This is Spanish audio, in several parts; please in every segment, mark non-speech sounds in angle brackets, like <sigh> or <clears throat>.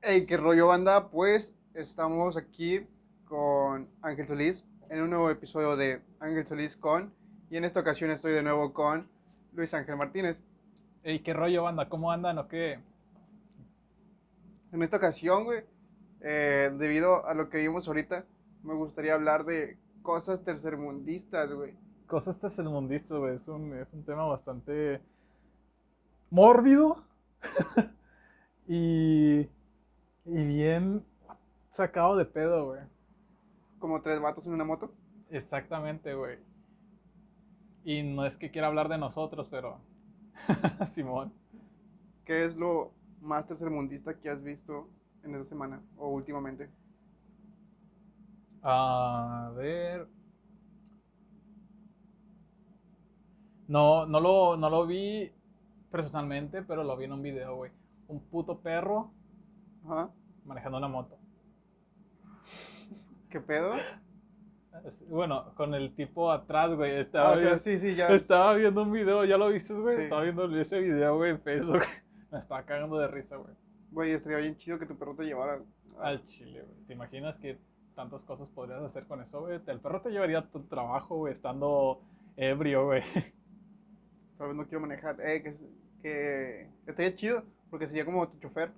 Hey, qué rollo banda, pues estamos aquí con Ángel Solís en un nuevo episodio de Ángel Solís con y en esta ocasión estoy de nuevo con Luis Ángel Martínez. Ey, qué rollo, banda, ¿cómo andan o qué? En esta ocasión, güey, eh, debido a lo que vimos ahorita, me gustaría hablar de cosas tercermundistas, güey. Cosas tercermundistas, güey, es un, es un tema bastante mórbido <laughs> y, y bien sacado de pedo, güey. Como tres vatos en una moto. Exactamente, güey. Y no es que quiera hablar de nosotros, pero <laughs> Simón. ¿Qué es lo más tercermundista que has visto en esta semana o últimamente? A ver. No, no lo, no lo vi personalmente, pero lo vi en un video, güey. Un puto perro Ajá. Manejando una moto. <laughs> ¿Qué pedo? Bueno, con el tipo atrás, güey. Estaba, Ah, o sea, viendo, sí, sí, ya. estaba viendo un video, ¿ya lo viste, güey? Sí. Estaba viendo ese video, güey, en Facebook. <laughs> Me estaba cagando de risa, güey. Güey, estaría bien chido que tu perro te llevara. a- Al chile, güey. ¿Te imaginas que tantas cosas podrías hacer con eso, güey? El perro te llevaría a tu trabajo, güey, estando ebrio, güey. Tal vez no quiero manejar. Eh, que, que estaría chido, porque sería como tu chofer.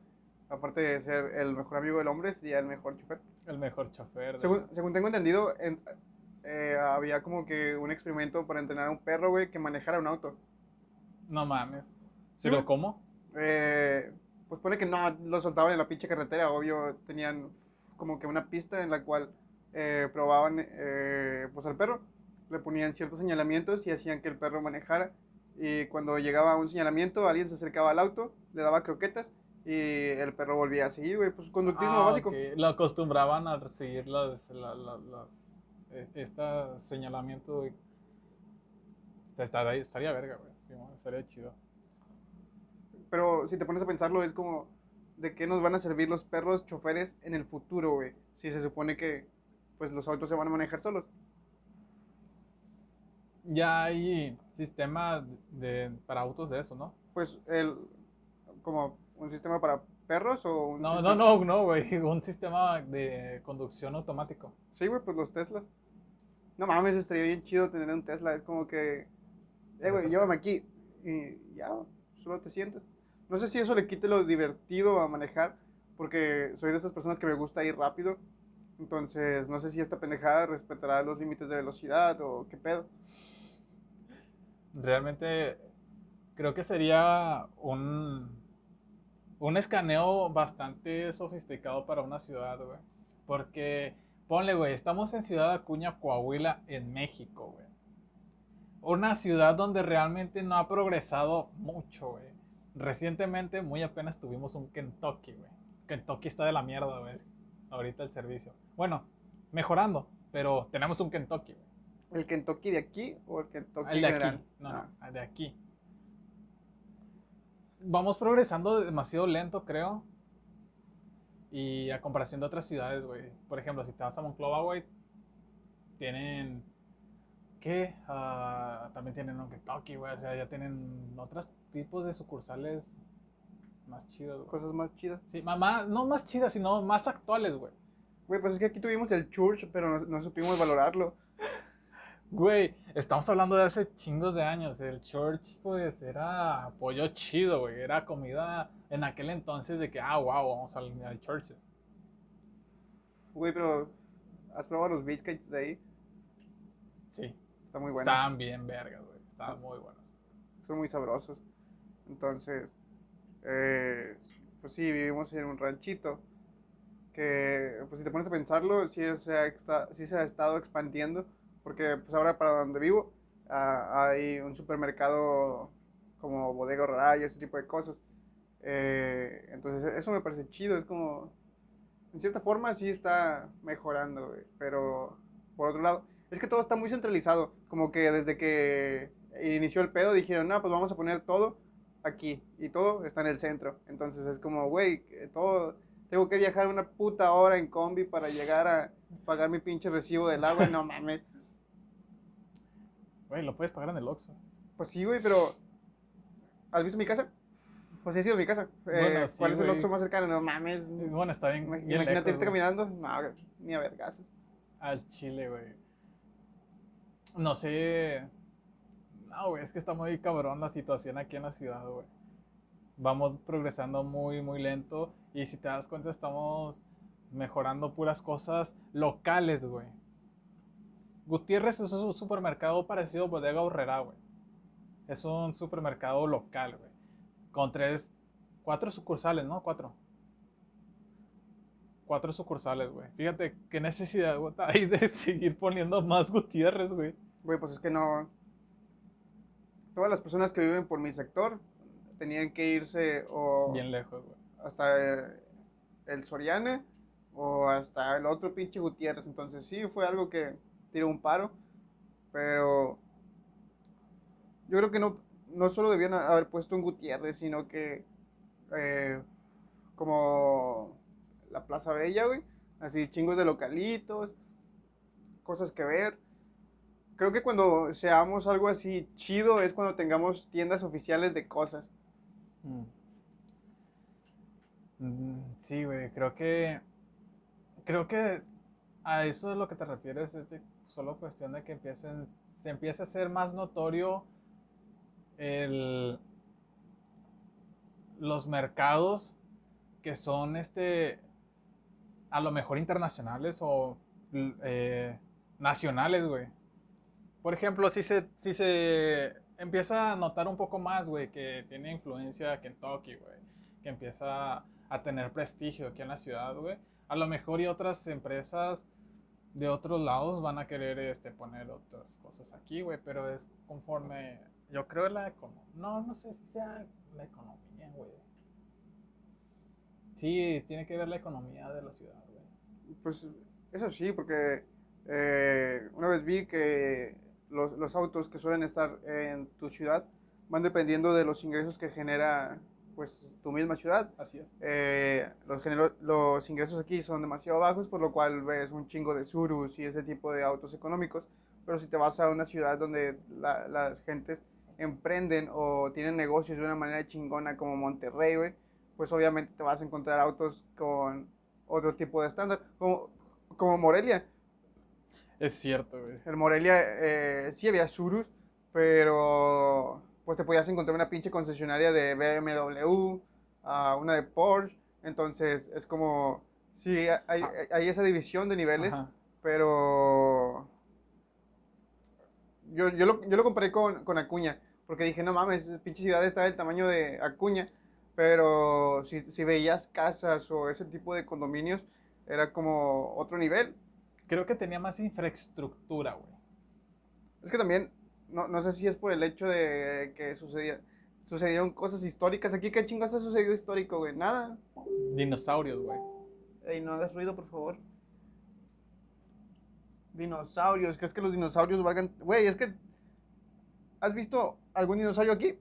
Aparte de ser el mejor amigo del hombre, sería el mejor chofer. El mejor chofer. de- Según, según tengo entendido, en- eh, había como que un experimento para entrenar a un perro, güey, que manejara un auto. No mames. Sí, ¿Pero güey. cómo? Eh, pues pone que no, lo soltaban en la pinche carretera, obvio, tenían como que una pista en la cual eh, probaban pues al perro, le ponían ciertos señalamientos y hacían que el perro manejara y cuando llegaba a un señalamiento alguien se acercaba al auto, le daba croquetas y el perro volvía a seguir, güey, pues conductismo Ah, básico. Lo acostumbraban a seguir las, la- la- las, eh, este señalamiento, güey. Estaría, estaría verga, güey. Simón, estaría chido. Pero si te pones a pensarlo es como de qué nos van a servir los perros choferes en el futuro, güey, si se supone que pues los autos se van a manejar solos. Ya hay sistemas de, para autos de eso, ¿no? pues el como un sistema para perros o un No, sistema- no, no, no, güey. <laughs> Un sistema de conducción automático. Sí, güey, pues los Teslas. No mames, estaría bien chido tener un Tesla, es como que eh güey, llévame aquí y ya, solo te sientes. No sé si eso le quite lo divertido a manejar, porque soy de esas personas que me gusta ir rápido. Entonces, no sé si esta pendejada respetará los límites de velocidad o qué pedo. Realmente creo que sería un, un escaneo bastante sofisticado para una ciudad, güey. Porque, ponle, güey, estamos en Ciudad Acuña, Coahuila, en México, güey. Una ciudad donde realmente no ha progresado mucho, güey. Recientemente, muy apenas tuvimos un Kentucky, güey. Kentucky está de la mierda, güey. Ahorita el servicio. Bueno, mejorando, pero tenemos un Kentucky, güey. ¿El Kentucky de aquí o el Kentucky El de general? aquí. No, Ah. no, el de aquí. Vamos progresando demasiado lento, creo. Y a comparación de otras ciudades, güey. Por ejemplo, si te vas a Monclova, güey, tienen. ¿Qué? Ah, también tienen un Kentucky, güey. O sea, ya tienen otros tipos de sucursales más chidos, güey. Cosas más chidas. Sí, ma- más, no más chidas, sino más actuales, güey. Güey, pues es que aquí tuvimos el Church, pero no, no supimos valorarlo. Güey, estamos hablando de hace chingos de años. El church, pues, era pollo chido, güey. Era comida en aquel entonces de que, ah, wow, vamos al, al churches. Güey, pero ¿has probado los biscuits de ahí? Sí, Está muy bueno. estaban bien vergas, güey. Sí. muy buenos. Son muy sabrosos. Entonces, eh, pues sí, vivimos en un ranchito que, pues si te pones a pensarlo, sí se ha, sí se ha estado expandiendo, porque pues ahora para donde vivo ah, hay un supermercado como Bodega Horrera y ese tipo de cosas. Eh, entonces eso me parece chido, es como, en cierta forma sí está mejorando, pero por otro lado, es que todo está muy centralizado, como que desde que inició el pedo dijeron, no, pues vamos a poner todo aquí y todo está en el centro. Entonces es como, güey, que todo, tengo que viajar una puta hora en combi para llegar a pagar mi pinche recibo del agua, no mames. Güey, lo puedes pagar en el Oxxo. Pues sí, güey, pero ¿has visto mi casa? pues he sido mi casa. Eh, Bueno, sí, ¿Cuál es el güey. Oxxo más cercano? No mames. Bueno, está bien. Ima- bien Imagínate lejos, irte güey. caminando. No, ni a vergazos. Al Chile, güey. No sé. No, güey, es que está muy cabrón la situación aquí en la ciudad, güey. Vamos progresando muy, muy lento. Y si te das cuenta, estamos mejorando puras cosas locales, güey. Gutiérrez es un supermercado parecido a Bodega Horrera, güey. Es un supermercado local, güey. Con tres, cuatro sucursales, ¿no? Cuatro. Cuatro sucursales, güey. Fíjate qué necesidad güey, <laughs> hay de seguir poniendo más Gutiérrez, güey. Güey, pues es que no. Todas las personas que viven por mi sector tenían que irse o Bien lejos, güey. hasta eh, el Soriana o hasta el otro pinche Gutiérrez. Entonces sí, fue algo que tiró un paro. Pero yo creo que no, no solo debían haber puesto un Gutiérrez, sino que eh, como la Plaza Bella, güey. Así chingos de localitos, cosas que ver. Creo que cuando seamos algo así chido es cuando tengamos tiendas oficiales de cosas. Mm. Mm, Sí, güey, creo que. Creo que a eso es lo que te refieres, es de solo cuestión de que empiecen. Se empiece a ser más notorio el. Los mercados que son este. A lo mejor internacionales o eh, nacionales, güey. Por ejemplo, si se, si se empieza a notar un poco más, güey, que tiene influencia Kentucky, güey, que empieza a tener prestigio aquí en la ciudad, güey, a lo mejor y otras empresas de otros lados van a querer este, poner otras cosas aquí, güey, pero es conforme, yo creo la economía, no, no sé si sea la economía, güey. Sí, tiene que ver la economía de la ciudad, güey. Pues eso sí, porque eh, una vez vi que los, los autos que suelen estar en tu ciudad van dependiendo de los ingresos que genera pues tu misma ciudad. Así es. Eh, los, los ingresos aquí son demasiado bajos, por lo cual ves un chingo de surus y ese tipo de autos económicos. Pero si te vas a una ciudad donde la- las gentes emprenden o tienen negocios de una manera chingona como Monterrey, güey, pues obviamente te vas a encontrar autos con otro tipo de estándar, como, como Morelia. Es cierto, güey. En Morelia eh, sí había surus, pero pues te podías encontrar una pinche concesionaria de BMW, ah, una de Porsche, entonces es como, sí, hay, Ah. hay esa división de niveles, Ajá. pero yo, yo, lo, yo lo comparé con, con Acuña, porque dije, no mames, pinche ciudad está del tamaño de Acuña, pero si, si veías casas o ese tipo de condominios, era como otro nivel. Creo que tenía más infraestructura, güey. Es que también, no, no sé si es por el hecho de que sucedía, sucedieron cosas históricas. Aquí, ¿qué chingados ha sucedido histórico, güey? Nada. Dinosaurios, güey. Ey, no hagas ruido, por favor. Dinosaurios. ¿Crees que los dinosaurios valgan? Güey, es que... ¿Has visto algún dinosaurio aquí?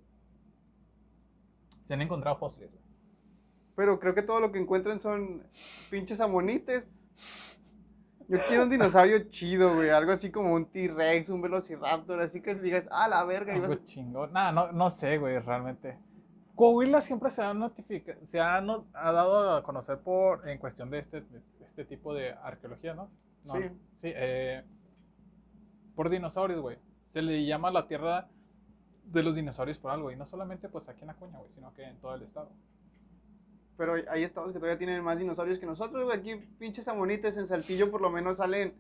Se han encontrado fósiles, güey. Pero creo que todo lo que encuentran son pinches amonites. Yo quiero un dinosaurio chido, güey. Algo así como un T-Rex, un Velociraptor. Así que digas, ah, la verga. ibas a- Algo chingón. Nah, no, no sé, güey, realmente. Coahuila siempre se ha notificado, se ha, no- ha dado a conocer por, en cuestión de este, de este tipo de arqueología, ¿no? No, Sí. Sí, eh, por dinosaurios, güey. Se le llama la tierra de los dinosaurios por algo, y no solamente pues aquí en Acuña, güey, sino que en todo el estado. Pero hay- estados que todavía tienen más dinosaurios que nosotros, güey. Aquí pinches amonites en Saltillo por lo menos salen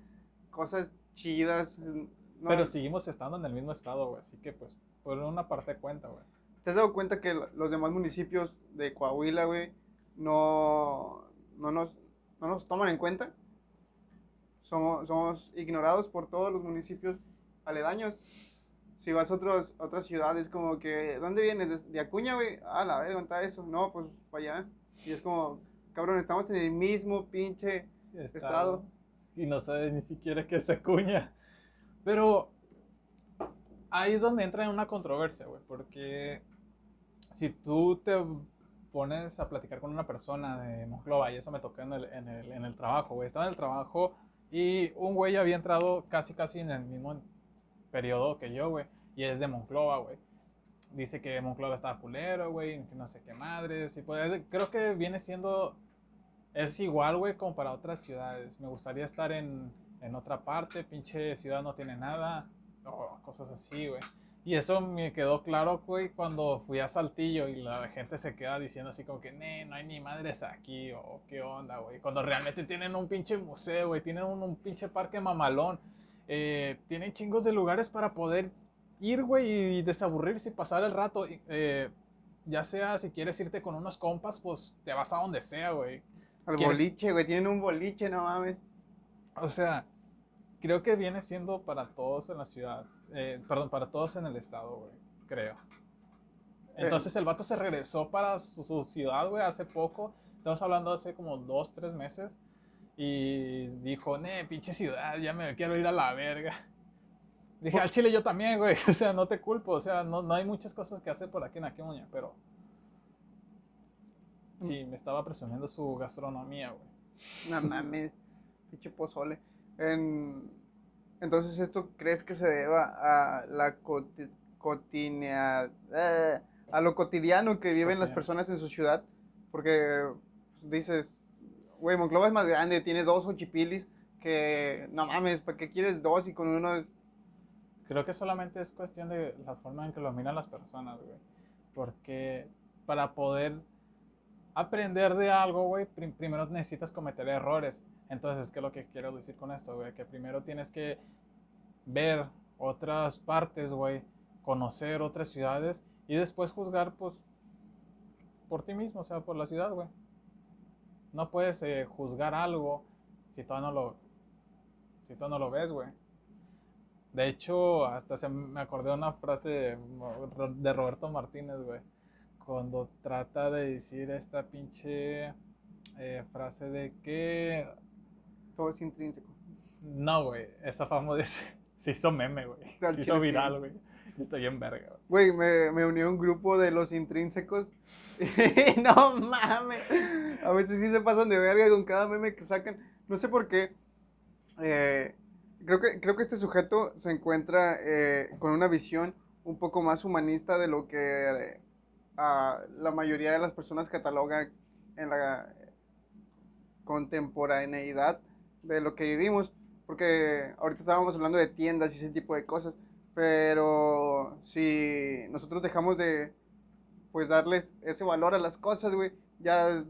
cosas chidas. no- Pero seguimos estando en el mismo estado, güey, así que pues por una parte cuenta, güey. ¿Te has dado cuenta que lo- los demás municipios de Coahuila, güey, no, no, nos, no nos toman en cuenta? Somos, somos ignorados por todos los municipios aledaños. Si vas a otros, otras ciudades, como que, ¿dónde vienes? ¿De, Acuña, güey? Ah, la verga, ¿dónde está eso? No, pues para allá. Y es como, cabrón, estamos en el mismo pinche estado. Y no sabe ni siquiera qué es Acuña. Pero ahí es donde entra en una controversia, güey, porque si tú te pones a platicar con una persona de Monclova, y eso me tocó en el, en el, en el trabajo, güey, estaba en el trabajo y un güey había entrado casi casi en el mismo periodo que yo, güey, y es de Monclova, güey. Dice que Monclova está culero, güey, que no sé qué madres. Y pues creo que viene siendo. Es igual, güey, como para otras ciudades. Me gustaría estar en, en otra parte, pinche ciudad no tiene nada. O cosas así, güey. Y eso me quedó claro, güey, cuando fui a Saltillo y la gente se queda diciendo así como que, no hay ni madres aquí, o qué onda, güey. Cuando realmente tienen un pinche museo, güey, tienen un, pinche parque mamalón. Eh, tienen chingos de lugares para poder ir, güey, y desaburrirse y pasar el rato. Eh, ya sea si quieres irte con unos compas, pues te vas a donde sea, güey. Al boliche, güey, tienen un boliche, no mames. O sea, creo que viene siendo para todos en la ciudad. Eh, perdón, para todos en el estado, güey. Creo. Entonces el vato se regresó para su, ciudad, güey, hace poco. Estamos hablando hace como dos, tres meses. Y dijo, ne, pinche ciudad, ya me quiero ir a la verga. Dije, al chile yo también, güey. <laughs> O sea, no te culpo. O sea, no, no hay muchas cosas que hacer por aquí en Aquemuña, pero. Sí, me estaba presumiendo su gastronomía, güey. No <laughs> mames, pinche pozole. Entonces, ¿esto crees que se deba a la eh, a lo cotidiano que viven las personas en su ciudad? Porque pues, dices, güey, Monclova es más grande, tiene dos ochipilis que, no mames, ¿para qué quieres dos y con uno Creo que solamente es cuestión de la forma en que lo miran las personas, güey. Porque para poder aprender de algo, güey, primero necesitas cometer errores. Entonces, ¿qué es lo que quiero decir con esto, güey? Que primero tienes que ver otras partes, güey, conocer otras ciudades y después juzgar, pues, por ti mismo, o sea, por la ciudad, güey. No puedes eh, juzgar algo si todavía no lo, si todavía no lo ves, güey. De hecho, hasta se me acordé de una frase de Roberto Martínez, güey. Cuando trata de decir esta pinche eh, frase de que todo es intrínseco. No, güey. Esa famosa <laughs> se hizo meme, güey. Se hizo viral, güey. Estoy en verga, güey. me, me uní a un grupo de los intrínsecos. <laughs> no mames. A veces sí se pasan de verga con cada meme que sacan. No sé por qué. Eh, creo, que, creo que este sujeto se encuentra eh, con una visión un poco más humanista de lo que eh, la mayoría de las personas catalogan en la contemporaneidad de lo que vivimos, porque ahorita estábamos hablando de tiendas y ese tipo de cosas, pero si nosotros dejamos de, pues, darles ese valor a las cosas, güey, ya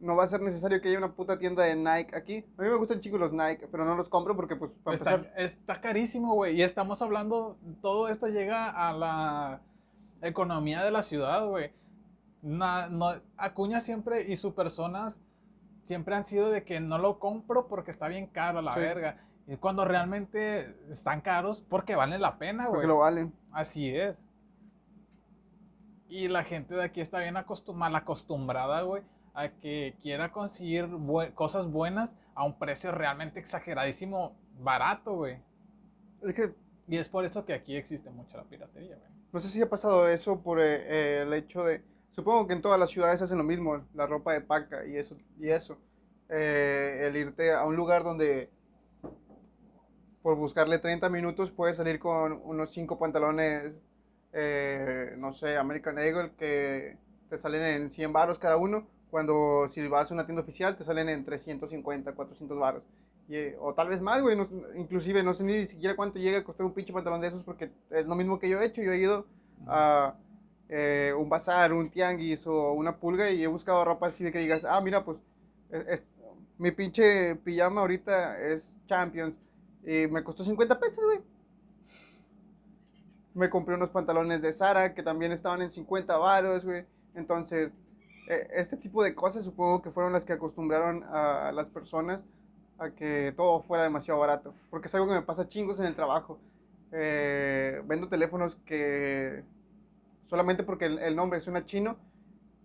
no va a ser necesario que haya una puta tienda de Nike aquí. A mí me gustan chicos los Nike, pero no los compro porque, pues, para está, empezar... Está carísimo, güey, y estamos hablando, todo esto llega a la economía de la ciudad, güey. no, Acuña siempre y sus personas siempre han sido de que no lo compro porque está bien caro la verga. Y cuando realmente están caros, porque valen la pena, güey. Porque lo valen. Así es. Y la gente de aquí está bien mal acostumbrada, güey, a que quiera conseguir cosas buenas a un precio realmente exageradísimo barato, güey. Es que... Y es por eso que aquí existe mucha la piratería, güey. No sé si ha pasado eso por eh, eh, el hecho de Supongo que en todas las ciudades hacen lo mismo, la ropa de paca y eso. Y eso. Eh, el irte a un lugar donde por buscarle 30 minutos puedes salir con unos 5 pantalones, eh, no sé, American Eagle, que te salen en 100 baros cada uno, cuando si vas a una tienda oficial te salen en 350, 400 baros. o tal vez más, güey, inclusive no sé ni siquiera cuánto llega a costar un pinche pantalón de esos porque es lo mismo que yo he hecho, yo he ido a eh, un bazar, un tianguis o una pulga y he buscado ropa así de que digas, ah, mira, pues mi pinche pijama ahorita es Champions y me costó 50 pesos, güey. Me compré unos pantalones de Sara que también estaban en 50 varos, güey. Entonces, este tipo de cosas supongo que fueron las que acostumbraron a las personas a que todo fuera demasiado barato. Porque es algo que me pasa chingos en el trabajo. Eh, vendo teléfonos que solamente porque el, nombre suena chino,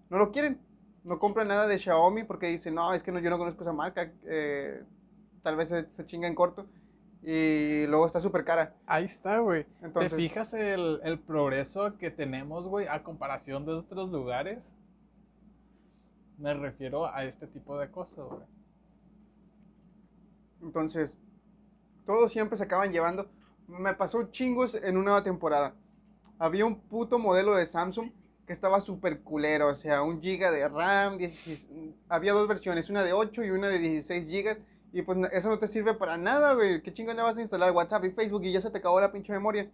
no lo quieren. No compran nada de Xiaomi porque dicen, no, es que no, yo no conozco esa marca, eh, tal vez se, chinga en corto. Y luego está súper cara. Ahí está, güey. ¿Te fijas el, el progreso que tenemos, güey, a comparación de otros lugares? Me refiero a este tipo de cosas, güey. Entonces, todos siempre se acaban llevando. Me pasó chingos en una temporada había un puto modelo de Samsung que estaba súper culero, o sea, un giga de RAM, 16 había dos versiones, una de 8 y una de 16 gigas, y pues eso no te sirve para nada, güey, qué chingón vas a instalar WhatsApp y Facebook y ya se te acabó la pinche memoria.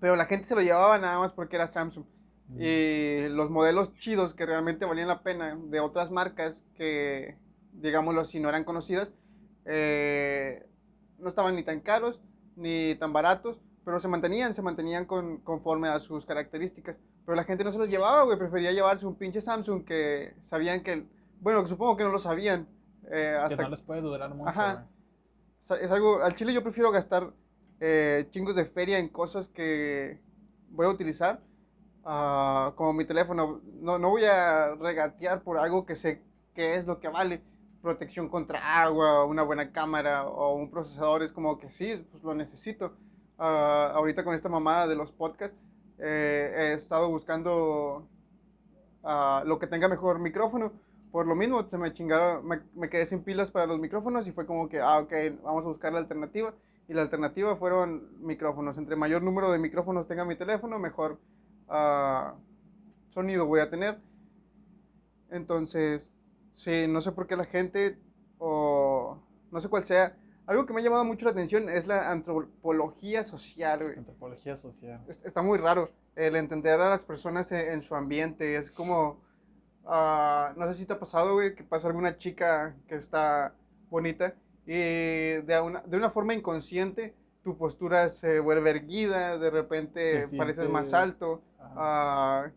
Pero la gente se lo llevaba nada más porque era Samsung. Mm. Y los modelos chidos que realmente valían la pena de otras marcas que, digámoslo, si no eran conocidas, eh, no estaban ni tan caros ni tan baratos, pero se mantenían, se mantenían con, conforme a sus características. Pero la gente no se los llevaba, güey, prefería llevarse un pinche Samsung que sabían que, bueno, supongo que no lo sabían. Eh, hasta que no les puede durar mucho. Ajá. Es algo, al chile yo prefiero gastar eh, chingos de feria en cosas que voy a utilizar, uh, como mi teléfono. No, no voy a regatear por algo que sé que es lo que vale protección contra agua, una buena cámara o un procesador, es como que sí, pues lo necesito. Uh, ahorita con esta mamada de los podcasts, eh, he estado buscando uh, lo que tenga mejor micrófono. Por lo mismo, se me chingaron, me, me, quedé sin pilas para los micrófonos y fue como que, ah, ok, vamos a buscar la alternativa. Y la alternativa fueron micrófonos. Entre mayor número de micrófonos tenga mi teléfono, mejor uh, sonido voy a tener. Entonces, Sí, no sé por qué la gente, o no sé cuál sea, algo que me ha llamado mucho la atención es la antropología social, güey. Antropología social. Está muy raro el entender a las personas en, su ambiente. Es como, uh, no sé si te ha pasado, güey, que pasa alguna chica que está bonita y de una, de una forma inconsciente tu postura se vuelve erguida, de repente pareces más alto. Uh,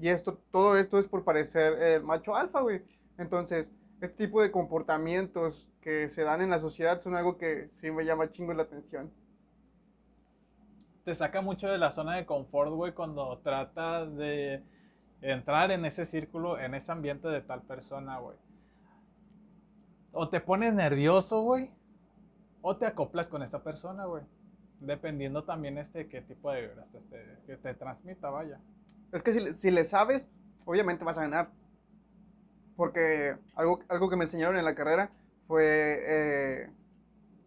y esto, todo esto es por parecer el macho alfa, güey. Entonces, este tipo de comportamientos que se dan en la sociedad son algo que sí me llama chingo la atención. Te saca mucho de la zona de confort, güey, cuando tratas de entrar en ese círculo, en ese ambiente de tal persona, güey. O te pones nervioso, güey, o te acoplas con esa persona, güey. Dependiendo también este qué tipo de este, que te transmita, vaya. Es que si, si le sabes, obviamente vas a ganar porque algo, algo que me enseñaron en la carrera fue eh,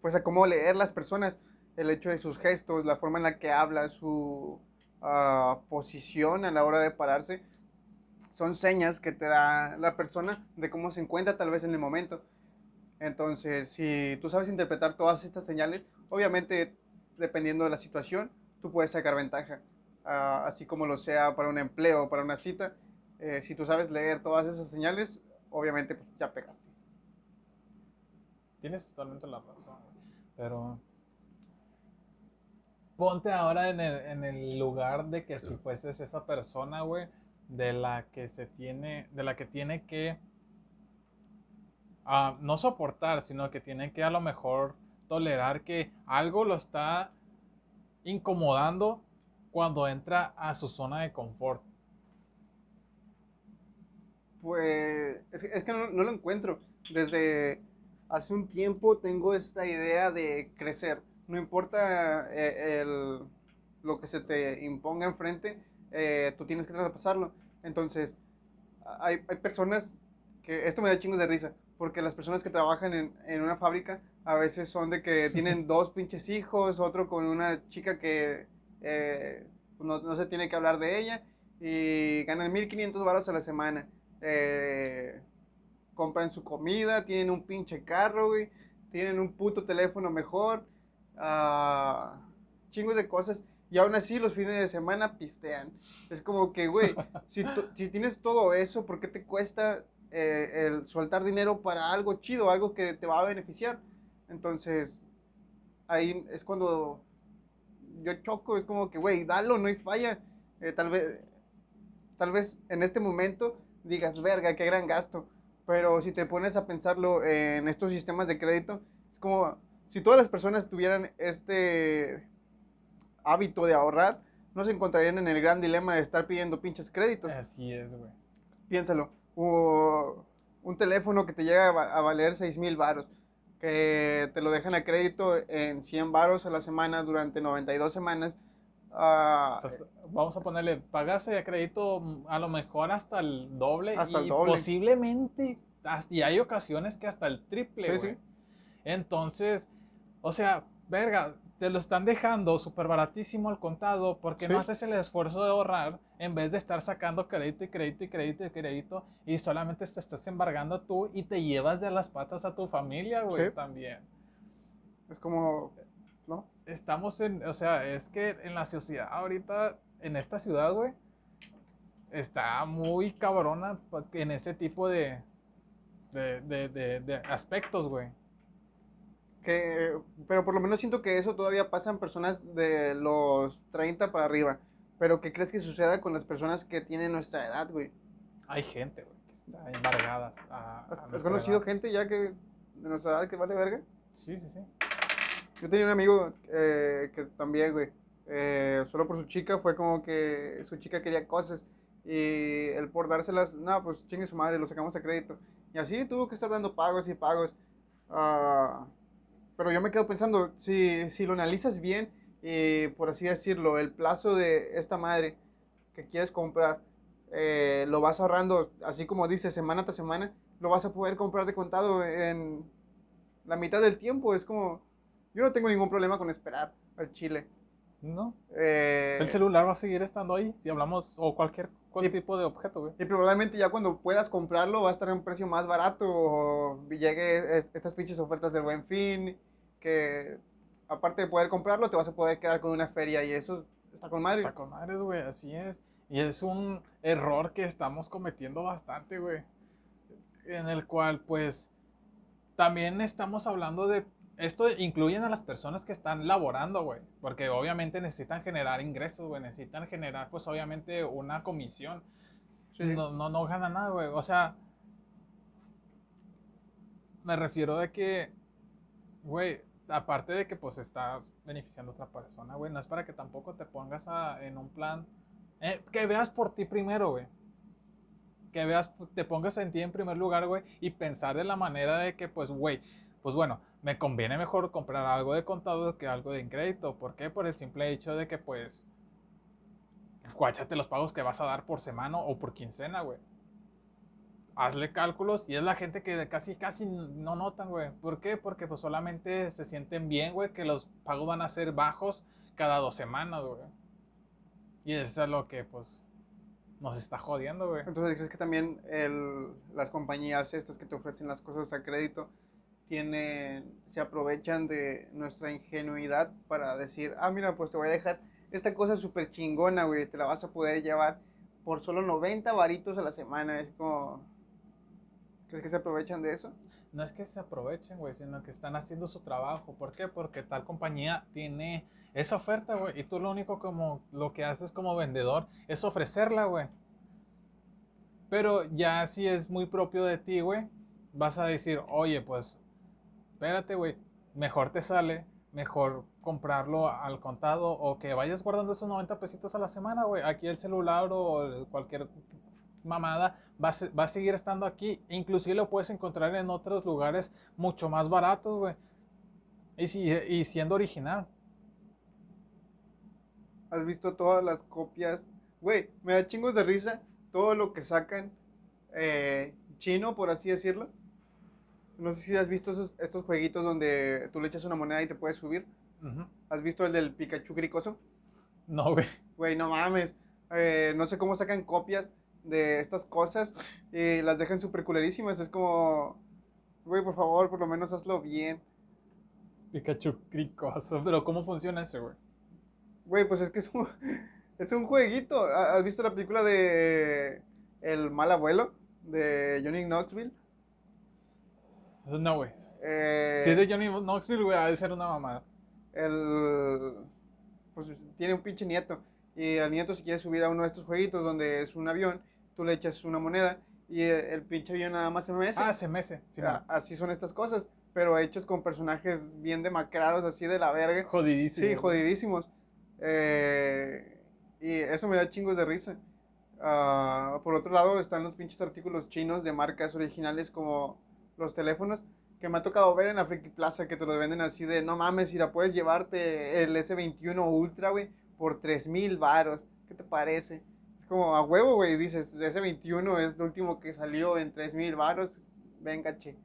pues cómo leer las personas, el hecho de sus gestos, la forma en la que habla, su ah, posición a la hora de pararse, son señas que te da la persona de cómo se encuentra tal vez en el momento. Entonces, si tú sabes interpretar todas estas señales, obviamente, dependiendo de la situación, tú puedes sacar ventaja, ah, así como lo sea para un empleo, para una cita eh, si tú sabes leer todas esas señales, obviamente pues ya pegaste. Tienes totalmente la razón, pero ponte ahora en el, lugar de que si fueses esa persona, güey, de la que se tiene, de la que tiene que uh, no soportar, sino que tiene que a lo mejor tolerar que algo lo está incomodando cuando entra a su zona de confort. Pues es, que no, lo encuentro. Desde hace un tiempo tengo esta idea de crecer. No importa eh, el, lo que se te imponga enfrente, eh, tú tienes que traspasarlo. Entonces, hay, hay, personas que, esto me da chingos de risa, porque las personas que trabajan en, en una fábrica a veces son de que tienen dos pinches hijos, otro con una chica que eh, no, no, se tiene que hablar de ella y ganan 1500 baros a la semana eh, compran su comida, tienen un pinche carro, güey, tienen un puto teléfono mejor, uh, chingos de cosas. Y aún así los fines de semana pistean. Es como que, güey, <laughs> si, si, tienes todo eso, ¿por qué te cuesta eh, el soltar dinero para algo chido, algo que te va a beneficiar? Entonces, ahí es cuando yo choco, es como que, güey, dalo, no hay falla. Eh, tal vez, tal vez en este momento digas, verga, qué gran gasto. Pero si te pones a pensarlo en estos sistemas de crédito, es como si todas las personas tuvieran este hábito de ahorrar, no se encontrarían en el gran dilema de estar pidiendo pinches créditos. Así es, güey. Piénsalo. un teléfono que te llega a valer 6 mil varos, que te lo dejan a crédito en 100 varos a la semana durante 92 semanas, Ah, vamos a ponerle, pagarse a crédito mm, a lo mejor hasta el doble y posiblemente, y hay ocasiones que hasta el triple, Entonces, o sea, verga, te lo están dejando súper baratísimo al contado porque no haces el esfuerzo de ahorrar en vez de estar sacando crédito y crédito y crédito y crédito y solamente te estás embargando tú y te llevas de las patas a tu familia, güey, Sí. también. Es como, ¿no? Estamos en, o sea, es que en la sociedad ahorita, en esta ciudad, güey, está muy cabrona en ese tipo de, de, de, de- de aspectos, güey. Que, pero por lo menos siento que eso todavía pasa en personas de los 30 para arriba. Pero ¿qué crees que suceda con las personas que tienen nuestra edad, güey? Hay gente, güey, que está embargada a, a ¿Has, conocido edad. gente ya que de nuestra edad que vale verga? Sí, sí, sí. Yo tenía un amigo eh, que también, güey, eh, solo por su chica fue como que su chica quería cosas y él por dárselas, no, pues chingue su madre, lo sacamos a crédito. Y así tuvo que estar dando pagos y pagos. Ah, pero yo me quedo pensando, si, si lo analizas bien, y por así decirlo, el plazo de esta madre que quieres comprar, eh, lo vas ahorrando, así como dice, semana tras semana, lo vas a poder comprar de contado en la mitad del tiempo. Es como, yo no tengo ningún problema con esperar al chile. No. Eh, El celular va a seguir estando ahí si hablamos o cualquier, cualquier Y- tipo de objeto, güey. y probablemente ya cuando puedas comprarlo va a estar a un precio más barato o llegue es- estas pinches ofertas del buen fin, que aparte de poder comprarlo te vas a poder quedar con una feria y eso está con madre. Está con madres, güey, así es. Y es un error que estamos cometiendo bastante, güey. En el cual, pues, también estamos hablando de... Esto incluyen a las personas que están laborando, güey. Porque obviamente necesitan generar ingresos, güey. Necesitan generar, pues, obviamente una comisión. Sí. No, no, no ganan nada, güey. O sea, me refiero de que, güey, aparte de que pues está beneficiando a otra persona, güey, no es para que tampoco te pongas a- en un plan, eh, que veas por ti primero, güey. Que veas, te pongas en ti en primer lugar, güey, y pensar de la manera de que, pues, güey, pues bueno, me conviene mejor comprar algo de contado que algo de crédito. ¿Por qué? Por el simple hecho de que, pues, guáchate los pagos que vas a dar por semana o por quincena, güey. Hazle cálculos y es la gente que casi, casi no notan, güey. ¿Por qué? Porque pues solamente se sienten bien, güey, que los pagos van a ser bajos cada dos semanas, güey. Y eso es lo que, pues, nos está jodiendo, güey. Entonces, ¿crees que también el- las compañías estas que te ofrecen las cosas a crédito tienen, se aprovechan de nuestra ingenuidad para decir, ah, mira, pues te voy a dejar esta cosa súper chingona, güey, te la vas a poder llevar por solo 90 varitos a la semana? Es como, ¿crees que se aprovechan de eso? No es que se aprovechen, güey, sino que están haciendo su trabajo. ¿Por qué? Porque tal compañía tiene esa oferta, güey, y tú lo único como lo que haces como vendedor es ofrecerla, güey. Pero ya si es muy propio de ti, güey, vas a decir, oye, pues, espérate, güey, mejor te sale, mejor comprarlo al contado o que vayas guardando esos 90 pesitos a la semana, güey. Aquí el celular o cualquier mamada va a, va a seguir estando aquí. Inclusive lo puedes encontrar en otros lugares mucho más baratos, güey. Y, si, y siendo original. ¿Has visto todas las copias? Güey, me da chingos de risa todo lo que sacan eh, chino, por así decirlo. No sé si has visto esos- estos jueguitos donde tú le echas una moneda y te puedes subir. ¿Has visto el del Pikachu gricoso? No, güey. Güey, no mames. Eh, no sé cómo sacan copias de estas cosas y las dejan súper culerísimas. Es como, güey, por favor, por lo menos hazlo bien. Pikachu cricoso. Pero ¿cómo funciona ese, güey? Güey, pues es que es un, <laughs> es un jueguito. ¿Ha- ¿Has visto la película de El mal abuelo? De Johnny Knoxville. No, güey. Eh, Si es de Johnny Knoxville, güey, ha de ser una mamada. el, pues tiene un pinche nieto. Y al nieto se quiere subir a uno de estos jueguitos donde es un avión, tú le echas una moneda y el, el pinche avión nada más se mece. Ah, se mece. Sí, Ah, así son estas cosas, pero hechos con personajes bien demacrados, así de la verga. Jodidísimo. Sí, jodidísimos. Eh, y eso me da chingos de risa. Ah, por otro lado, están los pinches artículos chinos de marcas originales como los teléfonos que me ha tocado ver en la Friki Plaza que te los venden así de no mames, si la puedes llevarte el S21 Ultra, güey, por 3000 varos. ¿Qué te parece? Es como a huevo, güey, dices, S21 es lo último que salió en 3000 varos. Venga, che.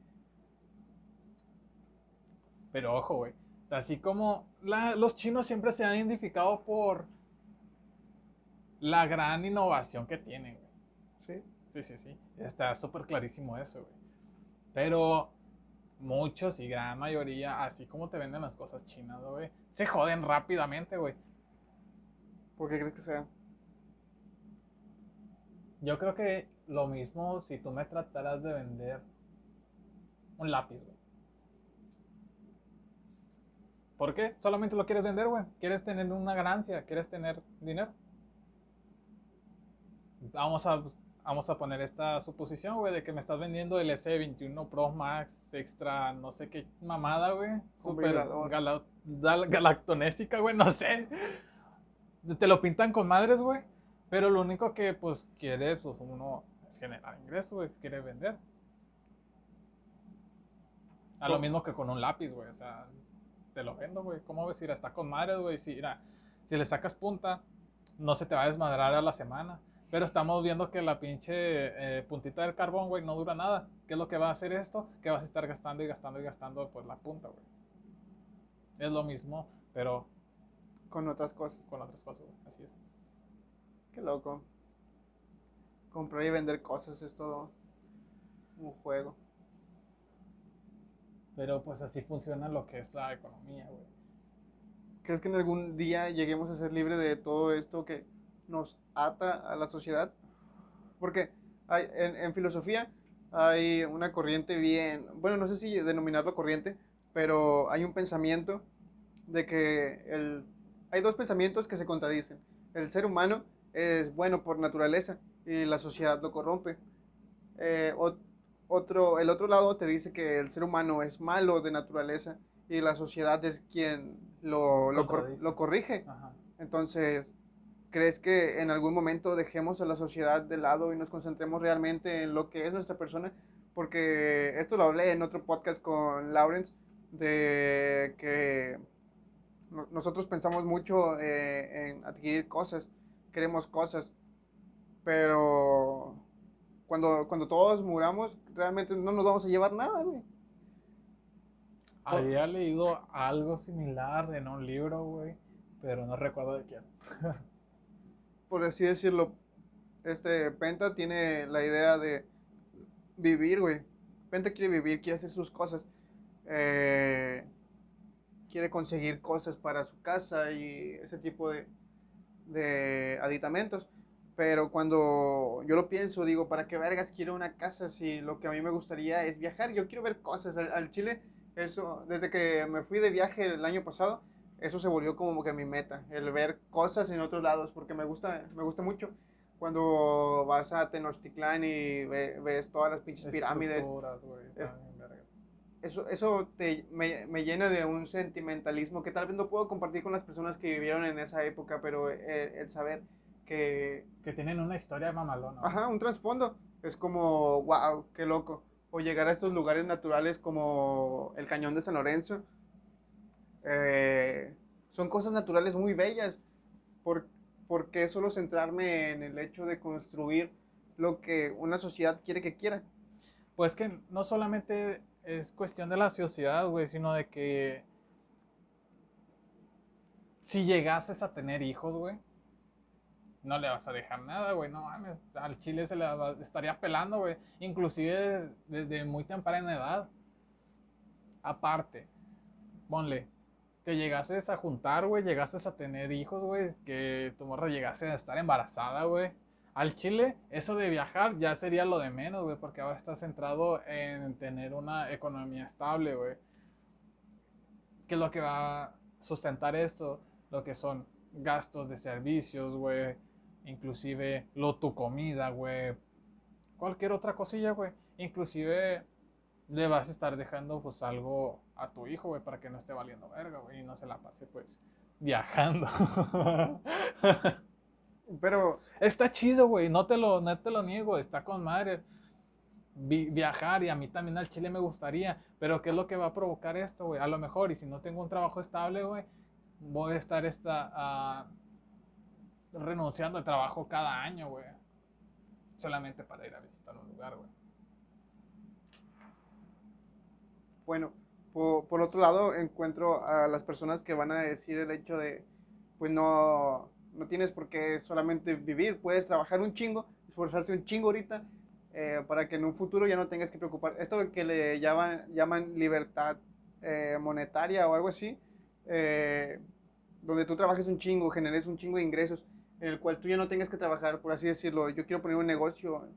Pero ojo, güey. Así como la- los chinos siempre se han identificado por la gran innovación que tienen, güey. Sí. Sí, sí, sí. Está súper clarísimo eso, güey. Pero muchos y gran mayoría, así como te venden las cosas chinas, güey, se joden rápidamente, güey. ¿Por qué crees que sea? Yo creo que lo mismo si tú me trataras de vender un lápiz, güey. ¿Por qué? Solamente lo quieres vender, güey. Quieres tener una ganancia, quieres tener dinero. Vamos a, vamos a poner esta suposición, güey, de que me estás vendiendo el S21 Pro Max extra, no sé qué mamada, güey. Super gala- gal- galactonésica, güey, no sé. Te lo pintan con madres, güey. Pero lo único que, pues, quiere, pues, uno es generar ingresos, güey, quiere vender. A lo mismo que con un lápiz, güey, o sea, te lo vendo, güey. ¿Cómo ves? Mira, está con madres, güey. Si, mira, si le sacas punta, no se te va a desmadrar a la semana. Pero estamos viendo que la pinche eh, puntita del carbón, güey, no dura nada. ¿Qué es lo que va a hacer esto? Que vas a estar gastando y gastando y gastando, pues, la punta, güey. Es lo mismo, pero Con otras cosas. con otras cosas, güey. Así es. Qué loco. Comprar y vender cosas es todo un juego. Pero, pues, así funciona lo que es la economía, güey. ¿Crees que en algún día lleguemos a ser libres de todo esto que nos ata a la sociedad? Porque hay, en, en filosofía hay una corriente bien, bueno, no sé si denominarlo corriente, pero hay un pensamiento de que el, hay dos pensamientos que se contradicen. El ser humano es bueno por naturaleza y la sociedad lo corrompe. Eh, ot- otro, el otro lado te dice que el ser humano es malo de naturaleza y la sociedad es quien lo, lo, cor- lo corrige. Ajá. Entonces, ¿crees que en algún momento dejemos a la sociedad de lado y nos concentremos realmente en lo que es nuestra persona? Porque esto lo hablé en otro podcast con Lawrence, de que no- nosotros pensamos mucho eh, en adquirir cosas, queremos cosas, pero cuando, cuando todos muramos, realmente no nos vamos a llevar nada, güey. Había leído algo similar en un libro, güey, pero no recuerdo de quién. <laughs> por así decirlo, este Penta tiene la idea de vivir, güey. Penta quiere vivir, quiere hacer sus cosas. eh, quiere conseguir cosas para su casa y ese tipo de, de aditamentos. Pero cuando yo lo pienso, digo, ¿para qué vergas quiero una casa si lo que a mí me gustaría es viajar? Yo quiero ver cosas. Al, al Chile, eso, desde que me fui de viaje el año pasado, eso se volvió como que mi meta, el ver cosas en otros lados, porque me gusta, me gusta mucho cuando vas a Tenochtitlán y ve- ves todas las pinches pirámides. Eso, eso te, me, me llena de un sentimentalismo que tal vez no puedo compartir con las personas que vivieron en esa época, pero el, el saber que, Que tienen una historia mamalona. ajá, un trasfondo, es como, wow, qué loco. O llegar a estos lugares naturales como el Cañón de San Lorenzo. Eh, son cosas naturales muy bellas. ¿Por, ¿Por qué solo centrarme en el hecho de construir lo que una sociedad quiere que quiera? Pues que no solamente es cuestión de la sociedad, güey, sino de que si llegases a tener hijos, güey, no le vas a dejar nada, güey, no mames, al chile se le estaría pelando, güey, inclusive desde muy temprana edad. Aparte, ponle, te llegases a juntar, güey, llegases a tener hijos, güey, que tu morra llegase a estar embarazada, güey. Al Chile, eso de viajar ya sería lo de menos, güey, porque ahora estás centrado en tener una economía estable, güey. ¿Qué es lo que va a sustentar esto? Lo que son gastos de servicios, güey, inclusive lo tu comida, güey, cualquier otra cosilla, güey. Inclusive le vas a estar dejando pues algo a tu hijo, güey, para que no esté valiendo verga, güey, y no se la pase pues viajando. <laughs> Pero Está chido, güey, no te lo, no te lo niego, está con madre. Vi- viajar y a mí también al Chile me gustaría, pero ¿qué es lo que va a provocar esto, güey? A lo mejor, y si no tengo un trabajo estable, güey, voy a estar esta, ah, renunciando al trabajo cada año, güey. Solamente para ir a visitar un lugar, güey. Bueno, por, por otro lado, encuentro a las personas que van a decir el hecho de, pues no, no tienes por qué solamente vivir, puedes trabajar un chingo, esforzarse un chingo ahorita eh, para que en un futuro ya no tengas que preocupar. Esto que le llaman, llaman libertad eh, monetaria o algo así, eh, donde tú trabajes un chingo, generes un chingo de ingresos, en el cual tú ya no tengas que trabajar, por así decirlo. Yo quiero poner un negocio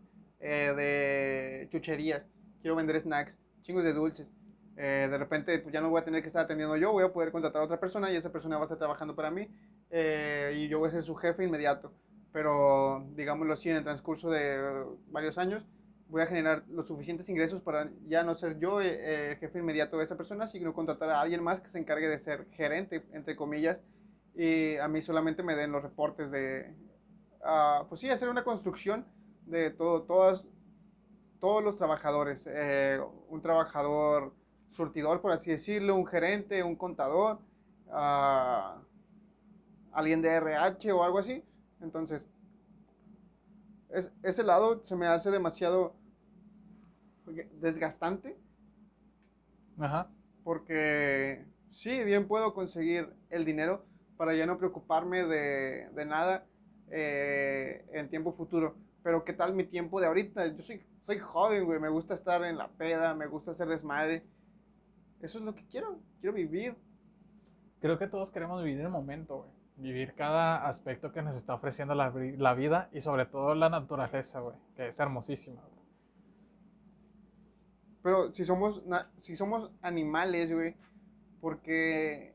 de chucherías, quiero vender snacks, chingos de dulces. De repente pues ya no voy a tener que estar atendiendo yo, voy a poder contratar a otra persona y esa persona va a estar trabajando para mí y yo voy a ser su jefe inmediato. Pero digámoslo así, en el transcurso de varios años voy a generar los suficientes ingresos para ya no ser yo eh, el jefe inmediato de esa persona, sino contratar a alguien más que se encargue de ser gerente, entre comillas, y a mí solamente me den los reportes de, uh, pues sí, hacer una construcción de todo, todas, todos los trabajadores, eh, un trabajador surtidor, por así decirlo, un gerente, un contador, uh, alguien de RH o algo así, entonces, ese lado se me hace demasiado desgastante. Ajá. Porque sí, bien puedo conseguir el dinero para ya no preocuparme de, nada eh, en tiempo futuro. Pero ¿qué tal mi tiempo de ahorita? Yo soy, soy joven, güey. Me gusta estar en la peda, me gusta hacer desmadre. Eso es lo que quiero. Quiero vivir. Creo que todos queremos vivir el momento, güey vivir cada aspecto que nos está ofreciendo la, la vida y sobre todo la naturaleza, güey, que es hermosísima. Pero si somos, si somos animales, güey, ¿por qué,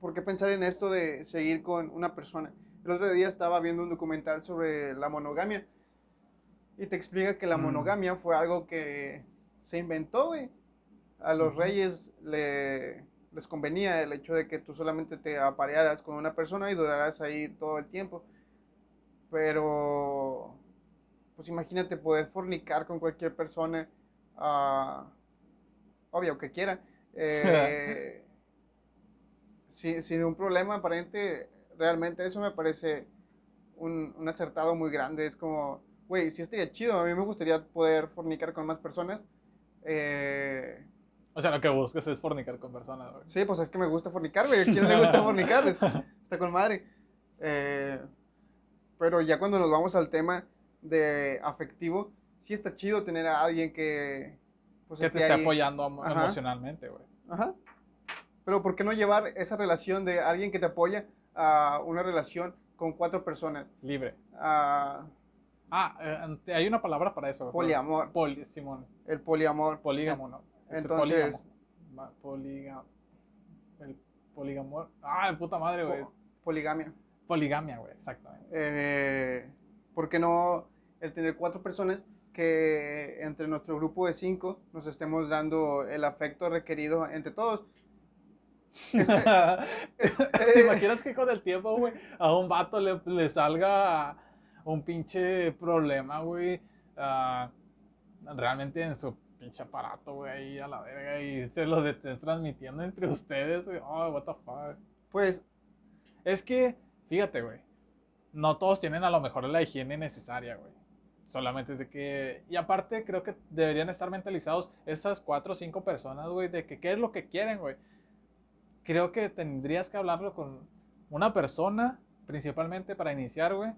¿por qué pensar en esto de seguir con una persona? El otro día estaba viendo un documental sobre la monogamia y te explica que la mm. monogamia fue algo que se inventó, güey. A los reyes le, les convenía el hecho de que tú solamente te aparearas con una persona y duraras ahí todo el tiempo. Pero, pues imagínate poder fornicar con cualquier persona, uh, obvio que quiera, eh, <laughs> sin, un problema aparente. Realmente eso me parece un, un acertado muy grande. Es como, güey, sí estaría chido. A mí me gustaría poder fornicar con más personas. Eh, o sea, lo que buscas es fornicar con personas, Sí, pues es que me gusta fornicar, güey. ¿A quién le gusta <laughs> fornicar? Está con madre. Eh, pero ya cuando nos vamos al tema de afectivo, sí está chido tener a alguien que... Pues, que te esté apoyando emocionalmente, güey. Ajá. Pero ¿por qué no llevar esa relación de alguien que te apoya a una relación con cuatro personas? Libre. ah, eh, hay una palabra para eso. Poliamor. Poli, Simón. El poliamor. Polígamo, ¿no? Entonces. Polígamo. El poligamor. Ah, puta madre, güey. Poligamia. Poligamia, güey, exactamente. Eh, ¿Por qué no el tener cuatro personas que entre nuestro grupo de cinco nos estemos dando el afecto requerido entre todos? <laughs> ¿Te imaginas que con el tiempo, güey, a un vato le, le salga un pinche problema, güey? Uh, realmente en su pinche aparato, güey, ahí a la verga y se lo estén transmitiendo entre ustedes, güey. Oh, what the fuck. Pues, es que, fíjate, güey, no todos tienen a lo mejor la higiene necesaria, güey. Solamente es de que, y aparte creo que deberían estar mentalizados esas cuatro o cinco personas, güey, de que qué es lo que quieren, güey. Creo que tendrías que hablarlo con una persona, principalmente para iniciar, güey.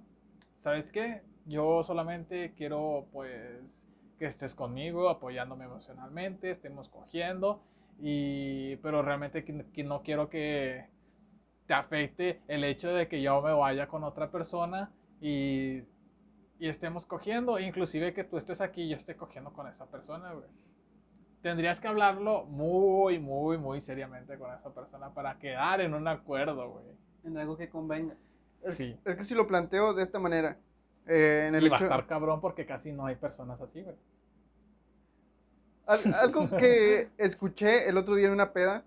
¿Sabes qué? Yo solamente quiero, pues, que estés conmigo, apoyándome emocionalmente, estemos cogiendo, y, pero realmente que, no quiero que te afecte el hecho de que yo me vaya con otra persona y, y estemos cogiendo, inclusive que tú estés aquí y yo esté cogiendo con esa persona, güey. Tendrías que hablarlo muy, muy, muy seriamente con esa persona para quedar en un acuerdo, güey. En algo que convenga. sí. Es que si lo planteo de esta manera, eh, en el y va a estar cabrón porque casi no hay personas así, güey. algo que <laughs> escuché el otro día en una peda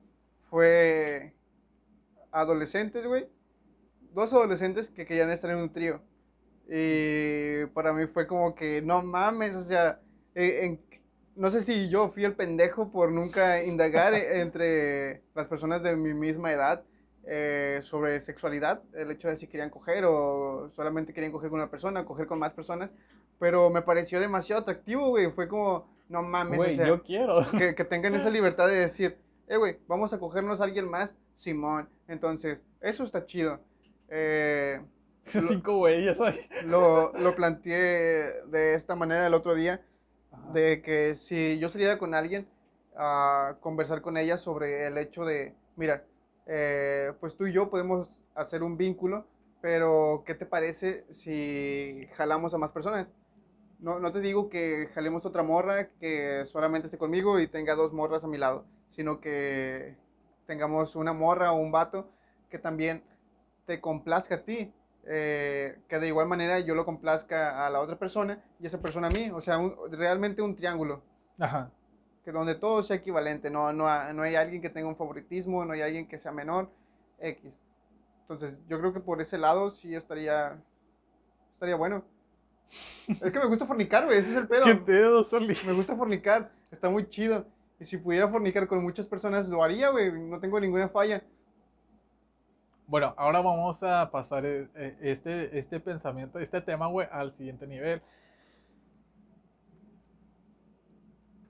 fue adolescentes, güey. Dos adolescentes que querían estar en un trío. Y para mí fue como que, no mames, o sea, eh, no sé si yo fui el pendejo por nunca indagar <laughs> entre las personas de mi misma edad eh, sobre sexualidad, el hecho de si querían coger o solamente querían coger con una persona, coger con más personas, pero me pareció demasiado atractivo, güey, fue como, no mames, Güey, o sea, yo quiero. <laughs> que, que tengan esa <laughs> libertad de decir, eh, güey, vamos a cogernos a alguien más, Simón. Entonces, eso está chido. Eh, <laughs> Cinco güeyes lo, lo planteé de esta manera el otro día, de que si yo saliera con alguien a conversar con ella sobre el hecho de, mira, eh, pues tú y yo podemos hacer un vínculo, pero ¿qué te parece si jalamos a más personas? No, te digo que jalemos otra morra que solamente esté conmigo y tenga dos morras a mi lado, sino que tengamos una morra o un vato que también te complazca a ti, eh, que de igual manera yo lo complazca a la otra persona y esa persona a mí, o sea, realmente un triángulo, Ajá. Que donde todo sea equivalente, no, no, no hay alguien que tenga un favoritismo, no hay alguien que sea menor, X. Entonces, yo creo que por ese lado sí estaría, estaría bueno. Es que me gusta fornicar, güey, ese es el pedo. <laughs> ¿Qué pedo, Soli? Me gusta fornicar, está muy chido. Y si pudiera fornicar con muchas personas, lo haría, güey, no tengo ninguna falla. Bueno, ahora vamos a pasar eh, eh, este, este pensamiento, este tema, güey, al siguiente nivel.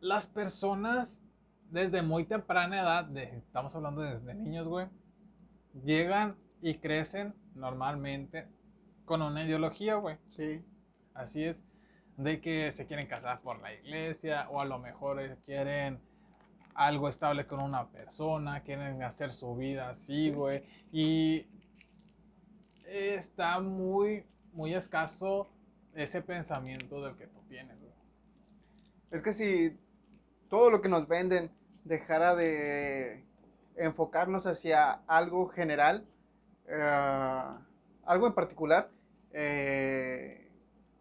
Las personas desde muy temprana edad, de- estamos hablando desde niños, güey, llegan y crecen normalmente con una ideología, güey. Sí. Así es, de que se quieren casar por la iglesia o a lo mejor eh, quieren algo estable con una persona, quieren hacer su vida así, güey. Y está muy, muy escaso ese pensamiento del que tú tienes, güey. Es que si todo lo que nos venden dejara de enfocarnos hacia algo general, eh, algo en particular, eh,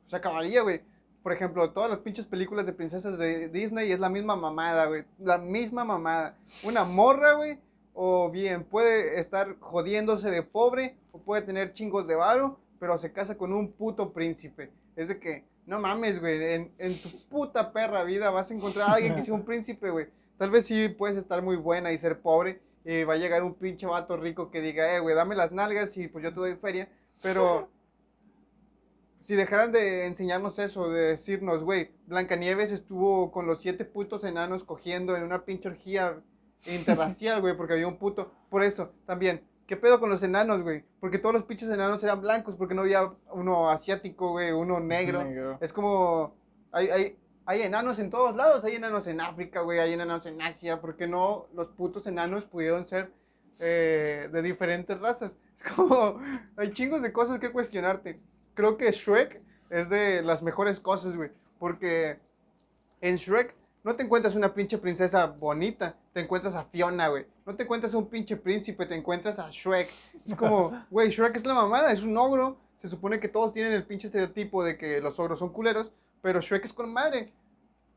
se acabaría, güey. Por ejemplo, todas las pinches películas de princesas de Disney es la misma mamada, güey. La misma mamada. Una morra, güey. O bien puede estar jodiéndose de pobre, o puede tener chingos de varo, pero se casa con un puto príncipe. Es de que, no mames, güey, en, en tu puta perra vida vas a encontrar a alguien que sea un <laughs> príncipe, güey. Tal vez sí puedes estar muy buena y ser pobre, y va a llegar un pinche vato rico que diga, eh, güey, dame las nalgas y pues yo te doy feria. Pero <laughs> si dejaran de enseñarnos eso, de decirnos, güey, Blancanieves estuvo con los siete putos enanos cogiendo en una pinche orgía interracial, güey, porque había un puto. Por eso, también, ¿qué pedo con los enanos, güey? Porque todos los pinches enanos eran blancos, porque no había uno asiático, güey, uno negro. Es como, hay, hay, hay enanos en todos lados, hay enanos en África, güey, hay enanos en Asia, ¿por qué no los putos enanos pudieron ser eh, de diferentes razas? <laughs> Es como, hay chingos de cosas que cuestionarte. Creo que Shrek es de las mejores cosas, güey, porque en Shrek no te encuentras una pinche princesa bonita, te encuentras a Fiona, güey. No te encuentras a un pinche príncipe, te encuentras a Shrek. Es como, <laughs> güey, Shrek es la mamada, es un ogro. Se supone que todos tienen el pinche estereotipo de que los ogros son culeros, pero Shrek es con madre.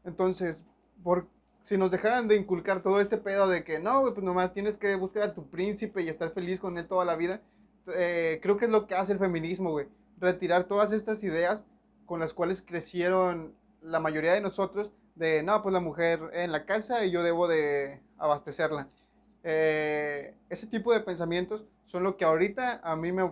Entonces, por, si nos dejaran de inculcar todo este pedo de que no, güey, pues nomás tienes que buscar a tu príncipe y estar feliz con él toda la vida, eh, creo que es lo que hace el feminismo, güey. Retirar todas estas ideas con las cuales crecieron la mayoría de nosotros de, no, pues la mujer en la casa y yo debo de abastecerla. Eh, ese tipo de pensamientos son lo que ahorita a mí me,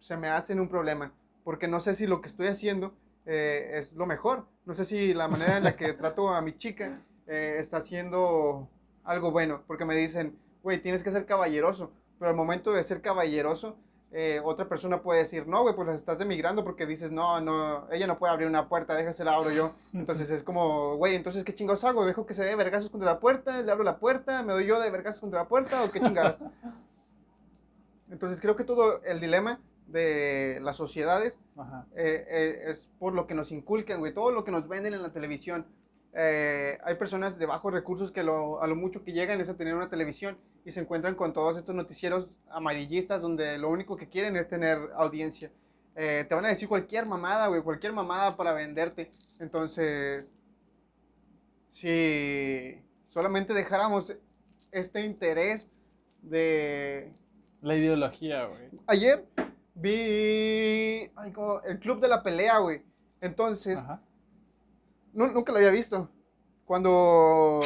se me hacen un problema, porque no sé si lo que estoy haciendo eh, es lo mejor, no sé si la manera en la que trato a mi chica eh, está haciendo algo bueno, porque me dicen, güey, tienes que ser caballeroso, pero al momento de ser caballeroso, eh, otra persona puede decir, no, güey, pues las estás demigrando porque dices, no, no, ella no puede abrir una puerta, déjasela abro yo. <laughs> Entonces es como, güey, entonces ¿qué chingados hago? ¿Dejo que se dé vergazos contra la puerta? ¿Le abro la puerta? ¿Me doy yo de vergazos contra la puerta? ¿O qué chingados? <laughs> Entonces creo que todo el dilema de las sociedades eh, eh, es por lo que nos inculcan, güey, todo lo que nos venden en la televisión. Eh, hay personas de bajos recursos que lo- a lo mucho que llegan es a tener una televisión y se encuentran con todos estos noticieros amarillistas donde lo único que quieren es tener audiencia. Eh, te van a decir cualquier mamada, güey, cualquier mamada para venderte. Entonces, si solamente dejáramos este interés de... La ideología, güey. Ayer vi ay, el Club de la Pelea, güey. Entonces, Ajá. Nu- nunca la había visto. Cuando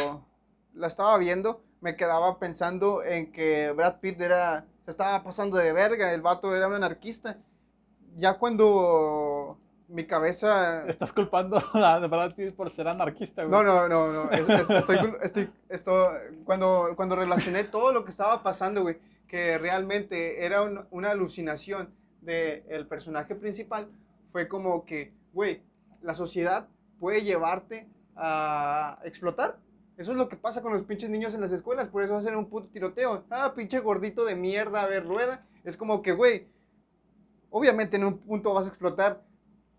la estaba viendo, me quedaba pensando en que Brad Pitt era, se estaba pasando de verga, el vato era un anarquista. Ya cuando mi cabeza... <laughs> Estás culpando <laughs> a Brad Pitt por ser anarquista, güey. No, no, no, no. es- es- estoy, estoy, esto, cuando, cuando relacioné todo lo que estaba pasando, güey, que realmente era un- una alucinación del personaje principal, fue como que, güey, la sociedad puede llevarte a explotar. Eso es lo que pasa con los pinches niños en las escuelas, por eso hacen un puto tiroteo. Ah, pinche gordito de mierda, a ver, rueda. Es como que, güey, obviamente en un punto vas a explotar.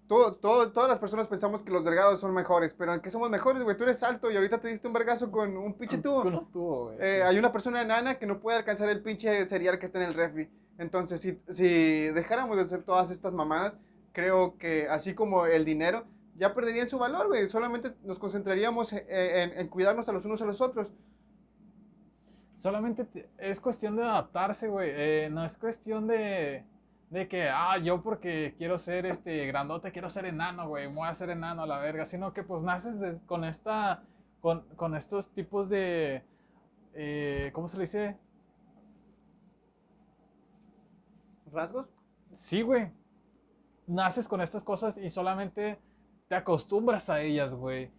Todo, todo, todas las personas pensamos que los delgados son mejores, pero ¿en qué somos mejores, güey? Tú eres alto y ahorita te diste un vergazo con un pinche tubo. Con un tubo, güey. Eh, hay una persona enana que no puede alcanzar el pinche cereal que está en el refri. Entonces, si, si dejáramos de hacer todas estas mamadas, creo que así como el dinero, ya perderían su valor, güey. Solamente nos concentraríamos en, en- en cuidarnos a los unos a los otros. Solamente te- es cuestión de adaptarse, güey. Eh, no es cuestión de, de que, ah, yo porque quiero ser este grandote, quiero ser enano, güey. Voy a ser enano a la verga. Sino que pues naces de- con esta, con, con estos tipos de, eh, ¿cómo se le dice? ¿Rasgos? Sí, güey. Naces con estas cosas y solamente te acostumbras a ellas, güey.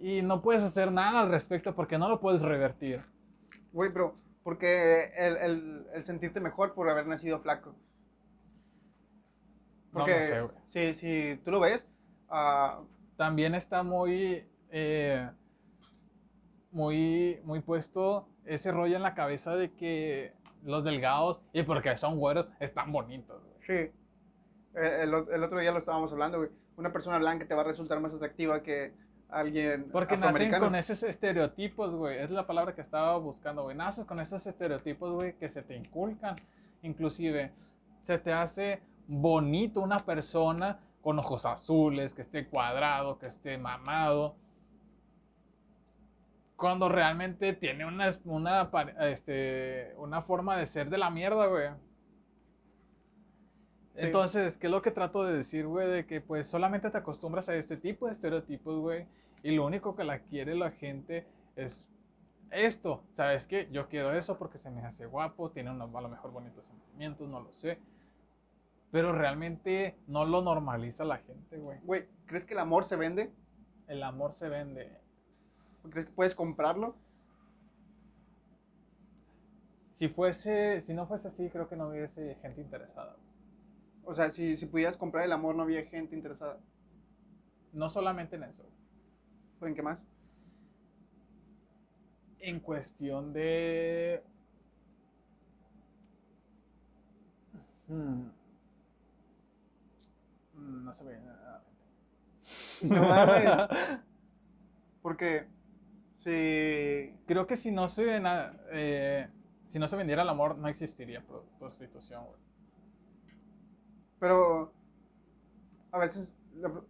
Y no puedes hacer nada al respecto porque no lo puedes revertir. Güey, pero porque el, el- el sentirte mejor por haber nacido flaco. No Porque lo sé, güey. si, si tú lo ves, ah, también está muy, eh, muy, muy puesto ese rollo en la cabeza de que los delgados, y porque son güeros, están bonitos. güey. Sí. El, el- el otro día lo estábamos hablando, güey. Una persona blanca te va a resultar más atractiva que alguien Porque nacen con esos estereotipos, güey. Es la palabra que estaba buscando, güey. Naces con esos estereotipos, güey, que se te inculcan. Inclusive, se te hace bonito una persona con ojos azules, que esté cuadrado, que esté mamado. Cuando realmente tiene una, una, este, una forma de ser de la mierda, güey. Sí. Entonces, ¿qué es lo que trato de decir, güey? De que pues solamente te acostumbras a este tipo de estereotipos, güey. Y lo único que la quiere la gente es esto. ¿Sabes qué? Yo quiero eso porque se me hace guapo, tiene unos, a lo mejor bonitos sentimientos, no lo sé. Pero realmente no lo normaliza la gente, güey. Güey, ¿crees que el amor se vende? El amor se vende. ¿Crees que puedes comprarlo? Si fuese, si no fuese así, creo que no hubiese gente interesada. O sea, si, si pudieras comprar el amor, no había gente interesada. No solamente en eso. ¿En qué más? En cuestión de... Hmm. Mm, No se ve nada. No mames. <laughs> Porque si... Creo que si no se ven a- eh, si no se vendiera el amor, no existiría pro- prostitución, güey. Pero a veces... la-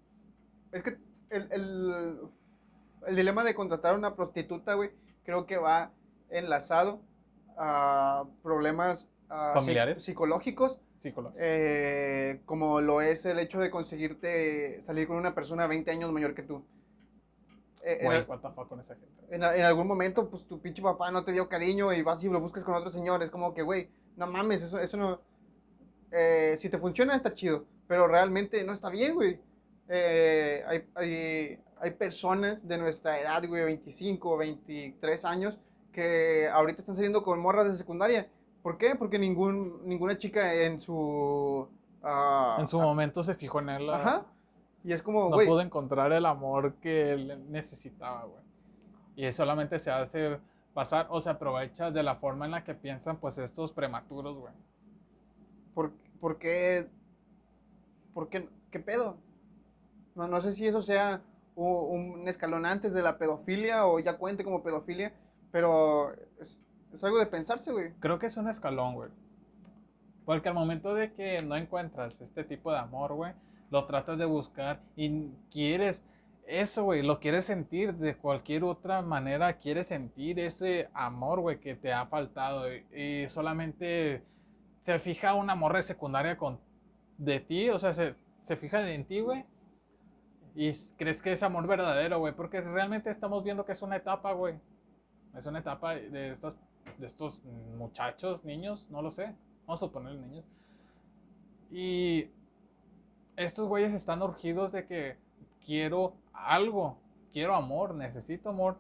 es que el, el, el dilema de contratar a una prostituta, güey, creo que va enlazado a problemas psi- ¿Familiares? psicológicos Psicológico. eh, como lo es el hecho de conseguirte salir con una persona 20 años mayor que tú. Eh, en, Güey, al- what the fuck con esa gente. en a- en algún momento, pues tu pinche papá no te dio cariño y vas y lo buscas con otro señor. Es como que, güey, no mames, eso, eso no. Eh, si te funciona, está chido, pero realmente no está bien, güey. Eh, hay, hay, hay personas de nuestra edad, güey, 25, 23 años, que ahorita están saliendo con morras de secundaria. ¿Por qué? Porque ningún, ninguna chica en su... ah, En su momento se fijó en él. Ajá. Y es como, No güey, pudo encontrar el amor que él necesitaba, güey. Y solamente se hace pasar o se aprovecha de la forma en la que piensan, pues, estos prematuros, güey. ¿por, por qué? ¿Por qué? ¿Qué pedo? No, no sé si eso sea un escalón antes de la pedofilia o ya cuente como pedofilia, pero es, es algo de pensarse, güey. Creo que es un escalón, güey. Porque al momento de que no encuentras este tipo de amor, güey, lo tratas de buscar y quieres eso, güey, lo quieres sentir de cualquier otra manera, quieres sentir ese amor, güey, que te ha faltado y solamente se fija una morra de secundaria con de ti, o sea, se, se fija en ti, güey. Y crees que es amor verdadero, güey, porque realmente estamos viendo que es una etapa, güey. Es una etapa de estos, de estos muchachos, niños, no lo sé. Vamos a poner niños. Y estos güeyes están urgidos de que quiero algo, quiero amor, necesito amor,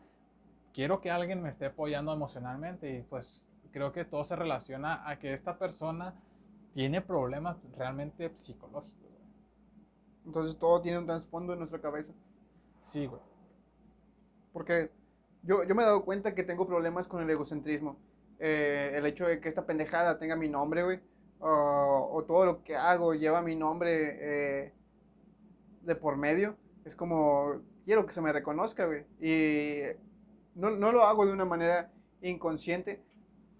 quiero que alguien me esté apoyando emocionalmente y pues creo que todo se relaciona a que esta persona tiene problemas realmente psicológicos. güey. Entonces todo tiene un trasfondo en nuestra cabeza. Sí, güey. Porque yo, yo me he dado cuenta que tengo problemas con el egocentrismo. Eh, el hecho de que esta pendejada tenga mi nombre, güey. o- o todo lo que hago lleva mi nombre eh, de por medio. Es como, quiero que se me reconozca, güey. Y no, no lo hago de una manera inconsciente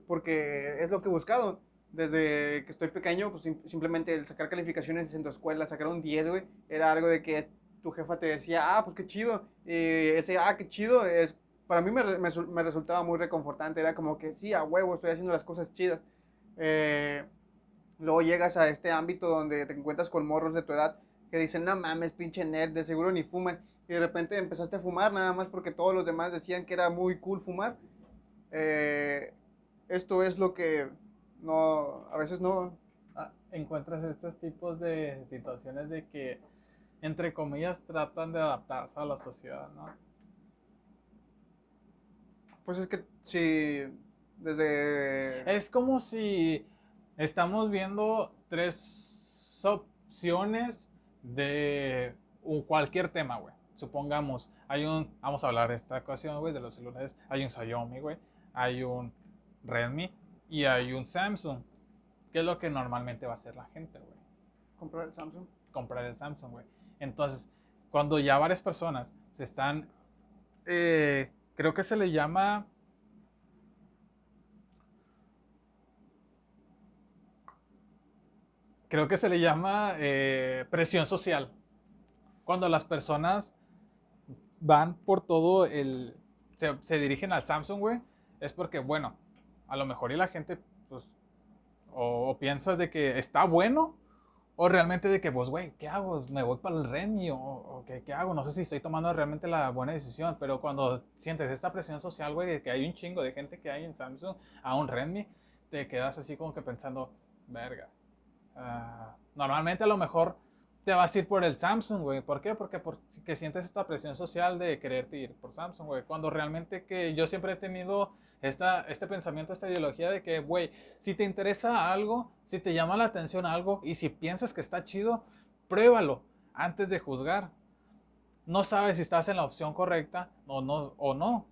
porque es lo que he buscado. Desde que estoy pequeño, pues sim- simplemente el sacar calificaciones en tu escuela, sacar un 10, güey, era algo de que tu jefa te decía, ah, pues qué chido. Y ese, ah, qué chido, es, para mí me, me me resultaba muy reconfortante. Era como que, sí, a huevo, estoy haciendo las cosas chidas. Eh, luego llegas a este ámbito donde te encuentras con morros de tu edad que dicen, no mames, pinche nerd, de seguro ni fumas. Y de repente empezaste a fumar nada más porque todos los demás decían que era muy cool fumar. Eh, esto es lo que no, a veces no, Ah, encuentras estos tipos de situaciones de que, entre comillas, tratan de adaptarse a la sociedad, ¿no? pues es que si desde... Es como si estamos viendo tres opciones de un- cualquier tema, güey. Supongamos, hay un, vamos a hablar de esta ocasión, güey, de los celulares. Hay un Xiaomi, güey. Hay un Redmi y hay un Samsung. ¿Qué es lo que normalmente va a hacer la gente, güey? comprar el Samsung. comprar el Samsung, güey. Entonces, cuando ya varias personas se están, eh, creo que se le llama, creo que se le llama eh, presión social. Cuando las personas van por todo el, se, se dirigen al Samsung, güey, es porque, bueno, a lo mejor y la gente, pues, o, piensas de que está bueno, o realmente de que, pues, güey, ¿qué hago? ¿Me voy para el Redmi? ¿O, o qué, qué hago? No sé si estoy tomando realmente la buena decisión, pero cuando sientes esta presión social, güey, de que hay un chingo de gente que hay en Samsung a un Redmi, te quedas así como que pensando, verga. ah, normalmente a lo mejor te vas a ir por el Samsung, güey. ¿Por qué? Porque porque sientes esta presión social de quererte ir por Samsung, güey. Cuando realmente que yo siempre he tenido esta, este pensamiento, esta ideología de que, güey, si te interesa algo, si te llama la atención algo y si piensas que está chido, pruébalo antes de juzgar. No sabes si estás en la opción correcta o no. O no.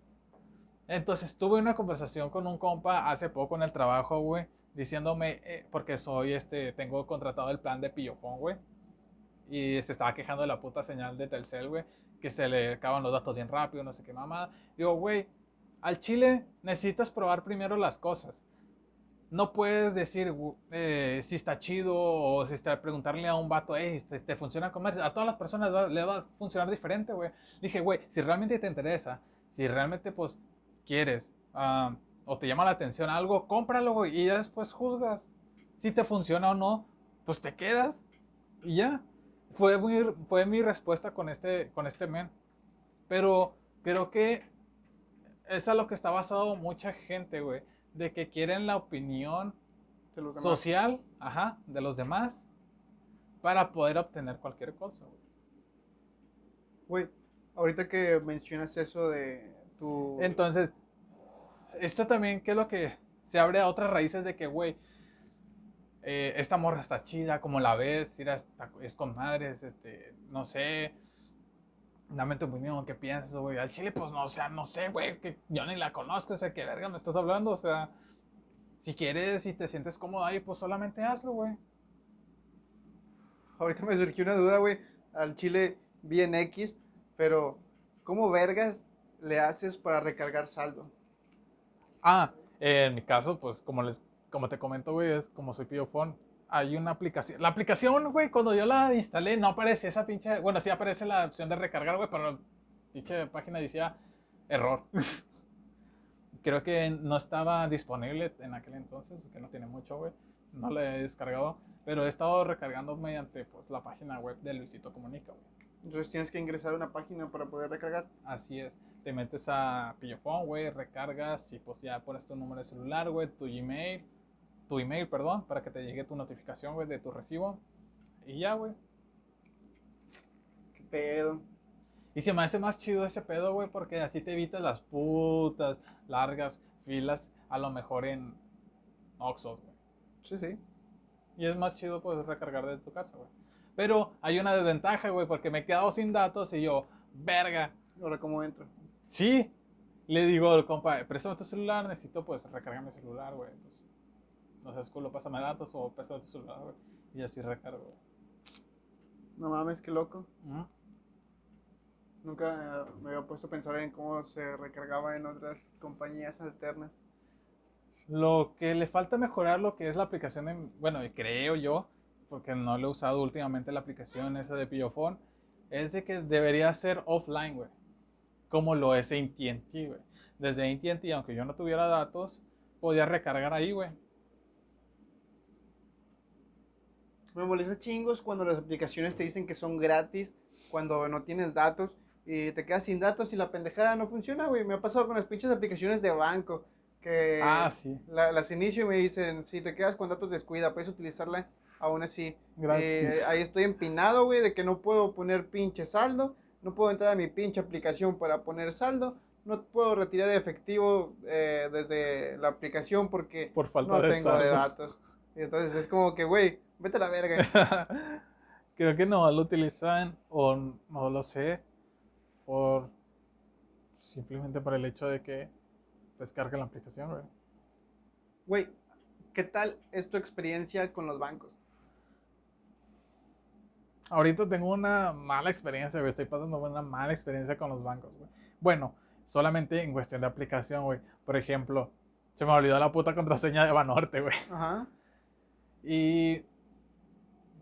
Entonces tuve una conversación con un compa hace poco en el trabajo, güey, diciéndome, eh, porque soy, este, tengo contratado el plan de pillofón, güey. Y se estaba quejando de la puta señal de Telcel, güey, que se le acaban los datos bien rápido, no sé qué mamada. Digo, güey, al chile necesitas probar primero las cosas. No puedes decir eh, si está chido o si está preguntarle a un vato, hey, ¿te, te funciona comer? A todas las personas le va a funcionar diferente, güey. Dije, güey, si realmente te interesa, si realmente, pues, quieres ah, o te llama la atención algo, cómpralo, güey, y ya después juzgas. Si te funciona o no, pues te quedas y ya. Fue, muy, fue mi respuesta con este, con este men. Pero creo que es a lo que está basado mucha gente, güey. De que quieren la opinión social, ajá, de los demás para poder obtener cualquier cosa, güey. Güey, ahorita que mencionas eso de tu... Entonces, esto también, ¿qué es lo que se abre a otras raíces de que, güey, eh, esta morra está chida, como la ves, es con madres, este, no sé, dame tu opinión, ¿qué piensas, güey? Al chile, pues, no, o sea, no sé, güey, que yo ni la conozco, o sea, ¿qué verga me estás hablando? O sea, si quieres, si te sientes cómodo ahí, pues solamente hazlo, güey. Ahorita me surgió una duda, güey. Al chile bien X, pero ¿cómo vergas le haces para recargar saldo? Ah, eh, en mi caso, pues como les, como te comento, güey, es como soy pillofón, hay una aplicación. La aplicación, güey, cuando yo la instalé, no aparece esa pinche. Bueno, sí aparece la opción de recargar, güey, pero la pinche página decía error. <laughs> Creo que no estaba disponible en aquel entonces, que no tiene mucho, güey. No la he descargado, pero he estado recargando mediante pues, la página web de Luisito Comunica, güey. Entonces tienes que ingresar a una página para poder recargar. Así es. Te metes a Pillofón, güey, recargas y pues ya pones tu número de celular, güey, tu Gmail, tu email, perdón, para que te llegue tu notificación, güey, de tu recibo. Y ya, güey. pedo. Y se me hace más chido ese pedo, güey, porque así te evitas las putas largas filas, a lo mejor en Oxxos, güey. Sí, sí. Y es más chido, pues, recargar de tu casa, güey. Pero hay una desventaja, güey, porque me he quedado sin datos y yo, verga. Ahora, ¿cómo entro? Sí. Le digo al compa, préstame tu celular, necesito, pues, recargar mi celular, güey. Pues, no seas culo, pásame datos o préstame tu celular, güey. Y así recargo, güey. No mames, qué loco. Nunca me había puesto a pensar en cómo se recargaba en otras compañías alternas. Lo que le falta mejorar lo que es la aplicación, en, bueno, y creo yo, porque no lo he usado últimamente la aplicación esa de Pillofón, es de que debería ser offline, güey. Como lo es AT&T, güey. Desde AT&T, aunque yo no tuviera datos, podía recargar ahí, güey. Me molesta chingos cuando las aplicaciones te dicen que son gratis, cuando no tienes datos y te quedas sin datos y la pendejada no funciona, güey. Me ha pasado con las pinches aplicaciones de banco que Ah, sí. la- las inicio y me dicen, si te quedas con datos descuida, puedes utilizarla aún así. Eh, ahí estoy empinado, güey, de que no puedo poner pinche saldo, no puedo entrar a mi pinche aplicación para poner saldo, no puedo retirar efectivo eh, desde la aplicación porque Por falta no de tengo de datos. Y entonces es como que, güey, vete a la verga. <laughs> Creo que no lo utilizan, o no lo sé, por simplemente por el hecho de que descarga la aplicación, güey. Güey, ¿qué tal es tu experiencia con los bancos? Ahorita tengo una mala experiencia, güey. Estoy pasando una mala experiencia con los bancos, güey. Bueno, solamente en cuestión de aplicación, güey. Por ejemplo, se me olvidó la puta contraseña de Banorte, güey. Ajá. Y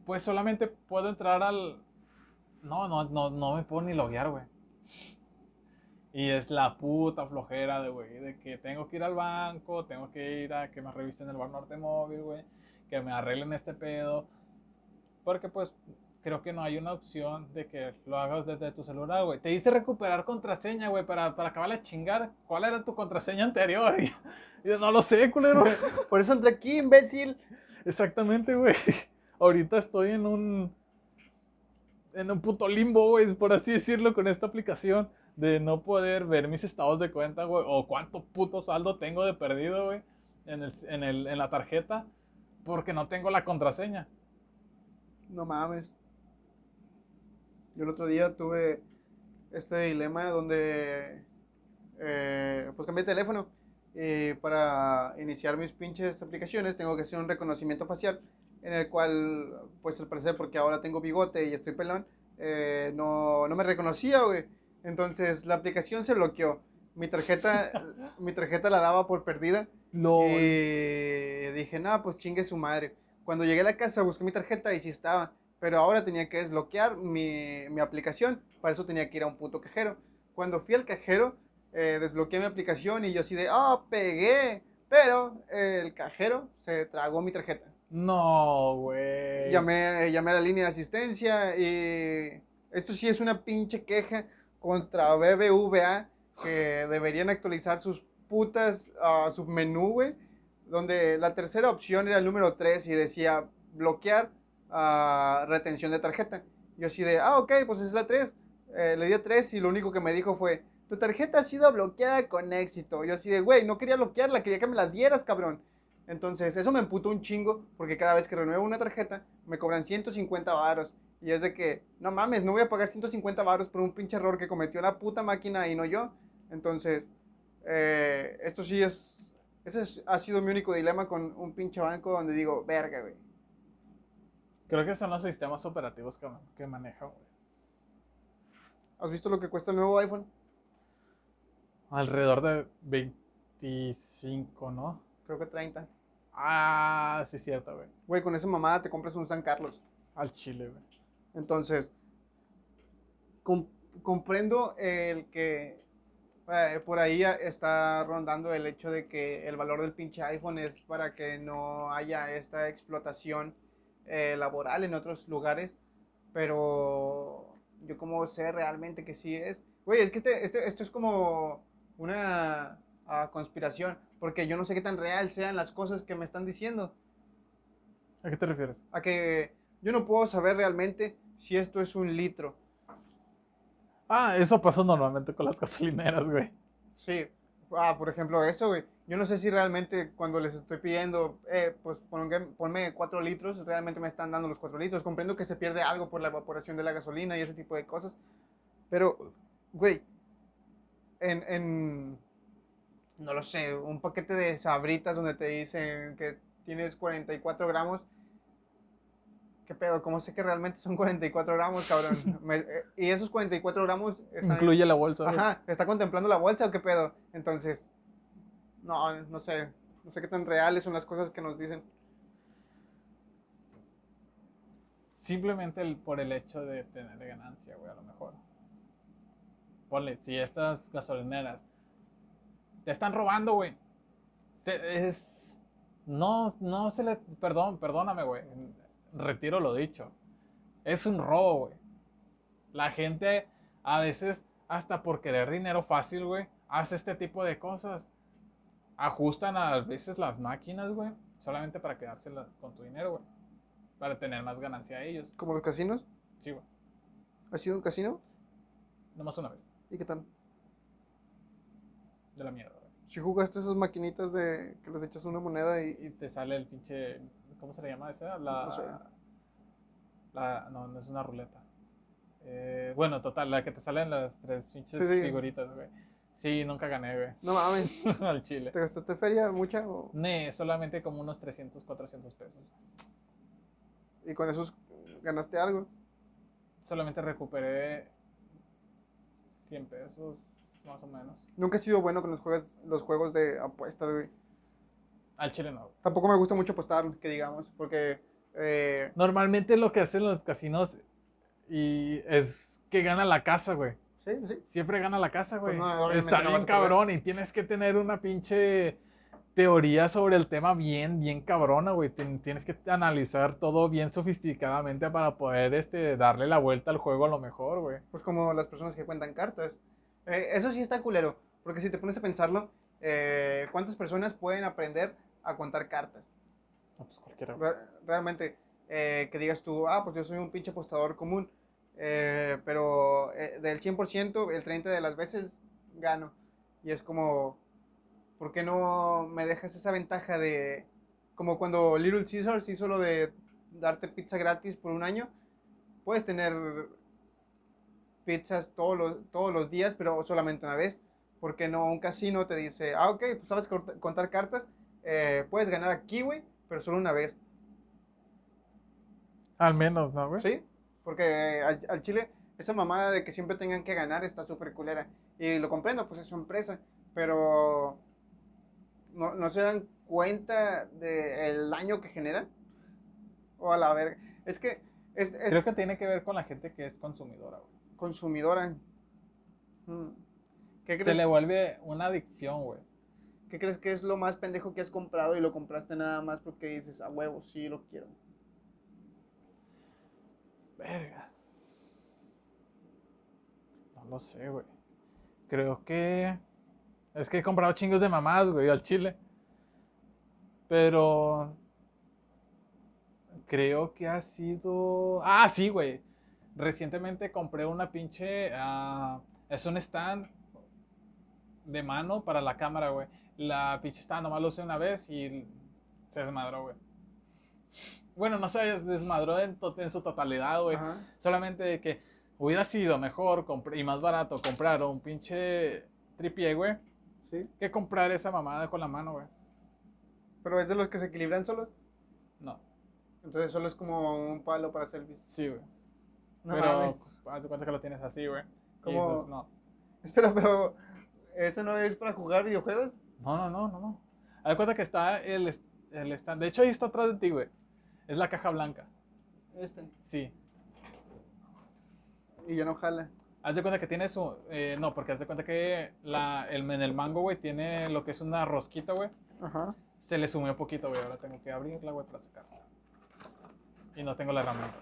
pues solamente puedo entrar al... No, no, no, no me puedo ni loguear, güey. Y es la puta flojera de, güey, de que tengo que ir al banco, tengo que ir a que me revisen el Banorte móvil, güey, que me arreglen este pedo. Porque pues creo que no hay una opción de que lo hagas desde tu celular, güey. Te dice recuperar contraseña, güey, para, para acabar de chingar. ¿Cuál era tu contraseña anterior? Y <laughs> yo no lo sé, culero. Por eso entré aquí, imbécil. Exactamente, güey. Ahorita estoy en un. En un puto limbo, güey, por así decirlo, con esta aplicación. De no poder ver mis estados de cuenta, güey. O cuánto puto saldo tengo de perdido, güey. En, el, en, el, en la tarjeta. Porque no tengo la contraseña. No mames. Yo el otro día tuve este dilema donde eh, pues cambié de teléfono y para iniciar mis pinches aplicaciones tengo que hacer un reconocimiento facial en el cual pues al parecer porque ahora tengo bigote y estoy pelón eh, no, no me reconocía, güey. Entonces la aplicación se bloqueó. Mi tarjeta, <laughs> mi tarjeta la daba por perdida No. y dije, no, pues chingue su madre. Cuando llegué a la casa busqué mi tarjeta y sí estaba. Pero ahora tenía que desbloquear mi, mi aplicación. Para eso tenía que ir a un puto cajero. Cuando fui al cajero, eh, desbloqueé mi aplicación y yo así de, ah, pegué. Pero eh, el cajero se tragó mi tarjeta. No, güey. Llamé, llamé a la línea de asistencia y esto sí es una pinche queja contra BBVA que deberían actualizar sus putas ah, submenú, güey, donde la tercera opción era el número 3 y decía bloquear ah, retención de tarjeta. Yo así de, ah, ok, pues es la 3. Eh, le di a 3 y lo único que me dijo fue, tu tarjeta ha sido bloqueada con éxito. Yo así de, güey, no quería bloquearla, quería que me la dieras, cabrón. Entonces, eso me emputó un chingo, porque cada vez que renuevo una tarjeta, me cobran 150 varos. Y es de que, no mames, no voy a pagar 150 varos por un pinche error que cometió la puta máquina y no yo. Entonces, eh, esto sí es, ese es- ha sido mi único dilema con un pinche banco donde digo, verga, güey. Creo que son los sistemas operativos que, que maneja, güey. ¿Has visto lo que cuesta el nuevo iPhone? Alrededor de 25, ¿no? Creo que 30. Ah, sí, cierto, güey. Güey, con esa mamada te compras un San Carlos. Al chile, güey. Entonces, com- comprendo el que eh, por ahí está rondando el hecho de que el valor del pinche iPhone es para que no haya esta explotación eh, laboral en otros lugares, pero yo como sé realmente que sí es. Güey, es que este, este- esto es como una ah, conspiración, porque yo no sé qué tan real sean las cosas que me están diciendo ¿A qué te refieres? a que yo no puedo saber realmente si esto es un litro. Ah, eso pasa normalmente con las <laughs> gasolineras, güey. Sí. Ah, por ejemplo, eso, güey. Yo no sé si realmente cuando les estoy pidiendo, eh, pues ponme, ponme 4 litros, realmente me están dando los 4 litros. Comprendo que se pierde algo por la evaporación de la gasolina y ese tipo de cosas. Pero, güey, en, en, no lo sé, un paquete de sabritas donde te dicen que tienes 44 gramos. ¿Qué pedo? ¿Cómo sé que realmente son 44 gramos, cabrón? <laughs> Me- eh, y esos 44 gramos están... Incluye la bolsa. güey. Ajá, ¿está contemplando la bolsa o qué pedo? Entonces, no, no sé. No sé qué tan reales son las cosas que nos dicen. Simplemente el- por el hecho de tener ganancia, güey, a lo mejor. Ponle, si estas gasolineras te están robando, güey. es. No, no se le. Perdón, perdóname, güey. Retiro lo dicho. Es un robo, güey. La gente a veces, hasta por querer dinero fácil, güey, hace este tipo de cosas. Ajustan a veces las máquinas, güey, solamente para quedárselas con tu dinero, güey. Para tener más ganancia a ellos. Como los casinos. Sí, güey. ¿Has sido un casino? Nomás una vez. ¿Y qué tal? De la mierda. Si jugaste esas maquinitas de que les echas una moneda y... Y te sale el pinche. ¿Cómo se le llama esa? La. No sé. la no, no es una ruleta. Eh, bueno, total, la que te salen las tres pinches Sí, sí. figuritas, güey. Sí, nunca gané, güey. No mames, <laughs> Al chile. ¿te gastaste feria mucha? o- Ne, solamente como unos 300, 400 pesos. Y con esos ganaste algo. Solamente recuperé 100 pesos, más o menos. Nunca he sido bueno con los juegos, los juegos de apuestas, güey. Al chile no. güey. Tampoco me gusta mucho apostar, que digamos, porque... eh, Normalmente lo que hacen los casinos y es que gana la casa, güey. sí, sí. Siempre gana la casa, güey. Pues no, obviamente Está bien cabrón y tienes que tener una pinche teoría sobre el tema bien, bien cabrona, güey. Tien- Tienes que analizar todo bien sofisticadamente para poder este, darle la vuelta al juego a lo mejor, güey. Pues como las personas que cuentan cartas. Eh, eso sí está culero, porque si te pones a pensarlo, eh, ¿cuántas personas pueden aprender a contar cartas? No, pues cualquiera. Re- realmente, eh, que digas tú, ah, pues yo soy un pinche apostador común, eh, pero eh, del 100%, el 30% de las veces gano. Y es como, ¿por qué no me dejas esa ventaja de, como cuando Little Caesars hizo lo de darte pizza gratis por un año? Puedes tener pizzas todos los, todos los días, pero solamente una vez. Porque no un casino te dice, ah, ok, pues sabes contar cartas, eh, puedes ganar aquí, güey, pero solo una vez. Al menos, ¿no, güey? ¿Sí? Porque al, al Chile, esa mamada de que siempre tengan que ganar está súper culera. Y lo comprendo, pues es su empresa. Pero no, no se dan cuenta del daño que generan. O a la verga. Es que es, es Creo que tiene que ver con la gente que es consumidora, güey. Consumidora. Mm. ¿Qué Se crees, le vuelve una adicción, güey. ¿Qué crees que es lo más pendejo que has comprado y lo compraste nada más porque dices, a huevo, sí lo quiero? Verga. No lo sé, güey. Creo que. Es que he comprado chingos de mamás, güey, al chile. Pero. Creo que ha sido. Ah, sí, güey. Recientemente compré una pinche. ah, es un stand de mano para la cámara, güey. La pinche stand nomás lo usé una vez y se desmadró, güey. Bueno, no se desmadró en, to- en su totalidad, güey. Solamente de que hubiera sido mejor y más barato comprar un pinche tripié, güey, Sí. que comprar esa mamada con la mano, güey. Pero es de los que se equilibran solos. No, Entonces solo es como un palo para selfies. sí, güey. No Pero mames. haz de cuenta que lo tienes así, güey. Y ¿Cómo? pues, no. Espera, pero ¿eso no es para jugar videojuegos? No, no, no, no, no. Haz de cuenta que está el, el stand. De hecho, ahí está atrás de ti, güey. Es la caja blanca. Este. Sí. Y ya no jala. Haz de cuenta que tiene su. eh, no, porque haz de cuenta que la, el, en el mango, güey, tiene lo que es una rosquita, güey. Ajá. Se le sumió poquito, güey. Ahora tengo que abrirla, güey, para sacarla. Y no tengo la herramienta.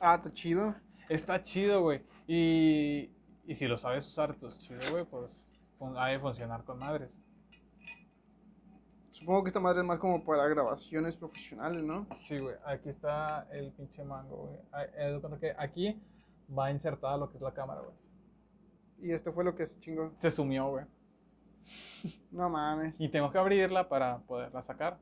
Ah, está chido. Está chido, güey. Y, y si lo sabes usar, pues chido, güey, pues fun- ha de funcionar con madres. Supongo que esta madre es más como para grabaciones profesionales, ¿no? Sí, güey. Aquí está el pinche mango, güey. Que aquí va insertada lo que es la cámara, güey. Y esto fue lo que se chingó. Se sumió, güey. No mames. Y tengo que abrirla para poderla sacar.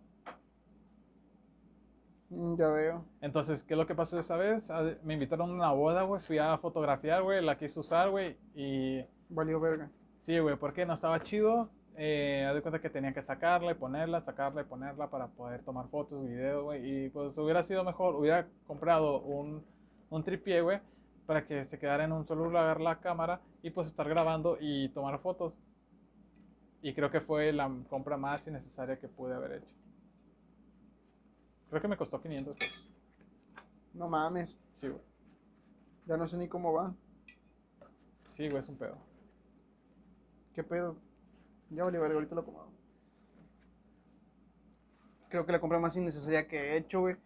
Mm, Ya veo. Entonces, ¿qué es lo que pasó esa vez? Ah, Me invitaron a una boda, güey. Fui a fotografiar, güey. La quise usar, güey. Y Valió verga. sí, güey, porque no estaba chido. Eh, haz de cuenta que tenía que sacarla y ponerla, sacarla y ponerla para poder tomar fotos, videos, güey. Y pues hubiera sido mejor, hubiera comprado un, un tripié, güey, para que se quedara en un solo lugar la cámara y pues estar grabando y tomar fotos. Y creo que fue la compra más innecesaria que pude haber hecho. Creo que me costó 500 pesos. No mames. Sí, güey. Ya no sé ni cómo va. Sí, güey, es un pedo. ¿Qué pedo? Ya verga, ahorita lo acomodo. Creo que la compra más innecesaria que he hecho, güey.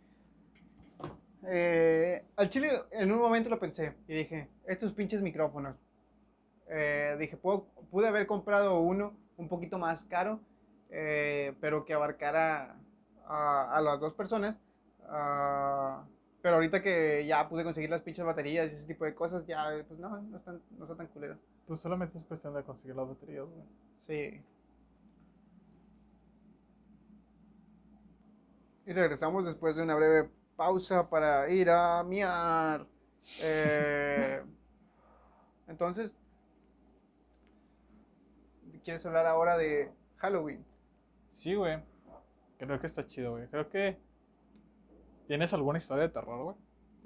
Eh, al chile, en un momento lo pensé y dije, estos pinches micrófonos. Eh, dije, puedo- pude haber comprado uno un poquito más caro, eh, pero que abarcara a, a las dos personas. Ah, pero ahorita que ya pude conseguir las pinches baterías y ese tipo de cosas, ya, pues no, no, están, no está tan culero. Pues solamente es cuestión de conseguir las baterías, güey. Sí. Y regresamos después de una breve pausa para ir a miar. <laughs> Eh, entonces, ¿quieres hablar ahora de Halloween? Sí, güey. Creo que está chido, güey. Creo que. ¿Tienes alguna historia de terror, güey?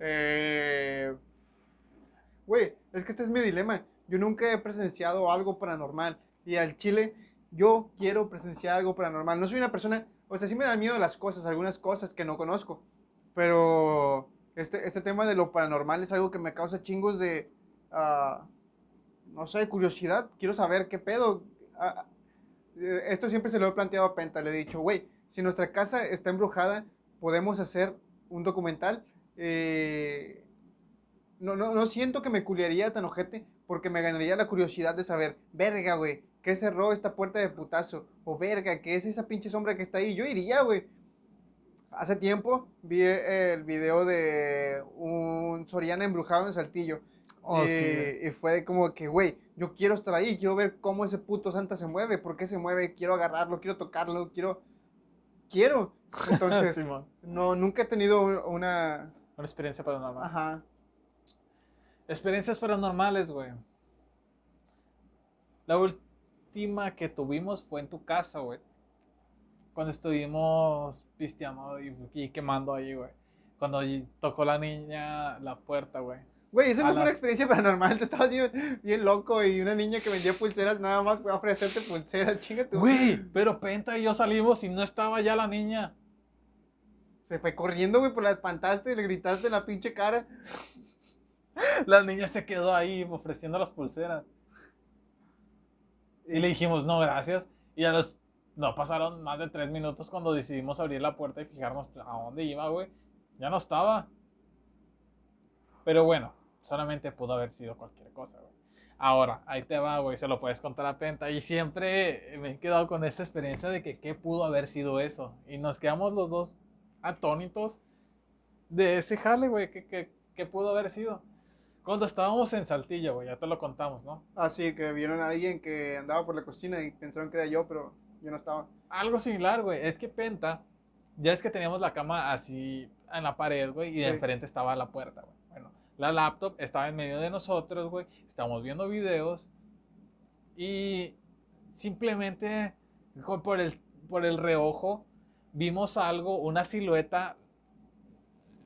Eh, Güey, es que este es mi dilema. Yo nunca he presenciado algo paranormal. Y al chile, yo quiero presenciar algo paranormal. No soy una persona, o sea, sí me dan miedo las cosas, algunas cosas que no conozco. Pero este, este tema de lo paranormal es algo que me causa chingos de, ah, no sé, curiosidad. Quiero saber qué pedo. Ah, eh, esto siempre se lo he planteado a Penta. Le he dicho, güey, si nuestra casa está embrujada, podemos hacer un documental. Eh, no, no, no siento que me culiaría tan ojete porque me ganaría la curiosidad de saber, verga, güey, ¿qué cerró esta puerta de putazo? O verga, ¿qué es esa pinche sombra que está ahí? Yo iría, güey. Hace tiempo vi el video de un Soriana embrujado en Saltillo. Oh, y, sí, y fue como que, güey, yo quiero estar ahí, quiero ver cómo ese puto Santa se mueve, por qué se mueve, quiero agarrarlo, quiero tocarlo, quiero... Quiero. <laughs> Entonces, no, nunca he tenido una... Una experiencia paranormal. Ajá. Experiencias paranormales, güey. La última que tuvimos fue en tu casa, güey. Cuando estuvimos pisteando y, y quemando ahí, güey. Cuando tocó la niña la puerta, güey. Güey, eso no fue una experiencia <laughs> paranormal. Te estabas bien, bien loco y una niña que vendía pulseras nada más fue a ofrecerte pulseras. Chinga tu. Güey, pero Penta y yo salimos y no estaba ya la niña. Se fue corriendo, güey, por la espantaste y le gritaste en la pinche cara. <laughs> La niña se quedó ahí ofreciendo las pulseras. Y le dijimos, no, gracias. Y a los. No pasaron más de tres minutos cuando decidimos abrir la puerta y fijarnos a dónde iba, güey. Ya no estaba. Pero bueno, solamente pudo haber sido cualquier cosa, güey. Ahora, ahí te va, güey. Se lo puedes contar a Penta. Y siempre me he quedado con esa experiencia de que qué pudo haber sido eso. Y nos quedamos los dos atónitos de ese jale, güey. ¿Qué, qué, qué pudo haber sido? Cuando estábamos en Saltillo, güey, ya te lo contamos, ¿no? Así que vieron a alguien que andaba por la cocina y pensaron que era yo, pero yo no estaba. Algo similar, güey. Es que Penta, ya es que teníamos la cama así en la pared, güey, y de Sí. enfrente estaba la puerta, güey. La laptop estaba en medio de nosotros, güey. Estábamos viendo videos y simplemente por el, por el reojo vimos algo, una silueta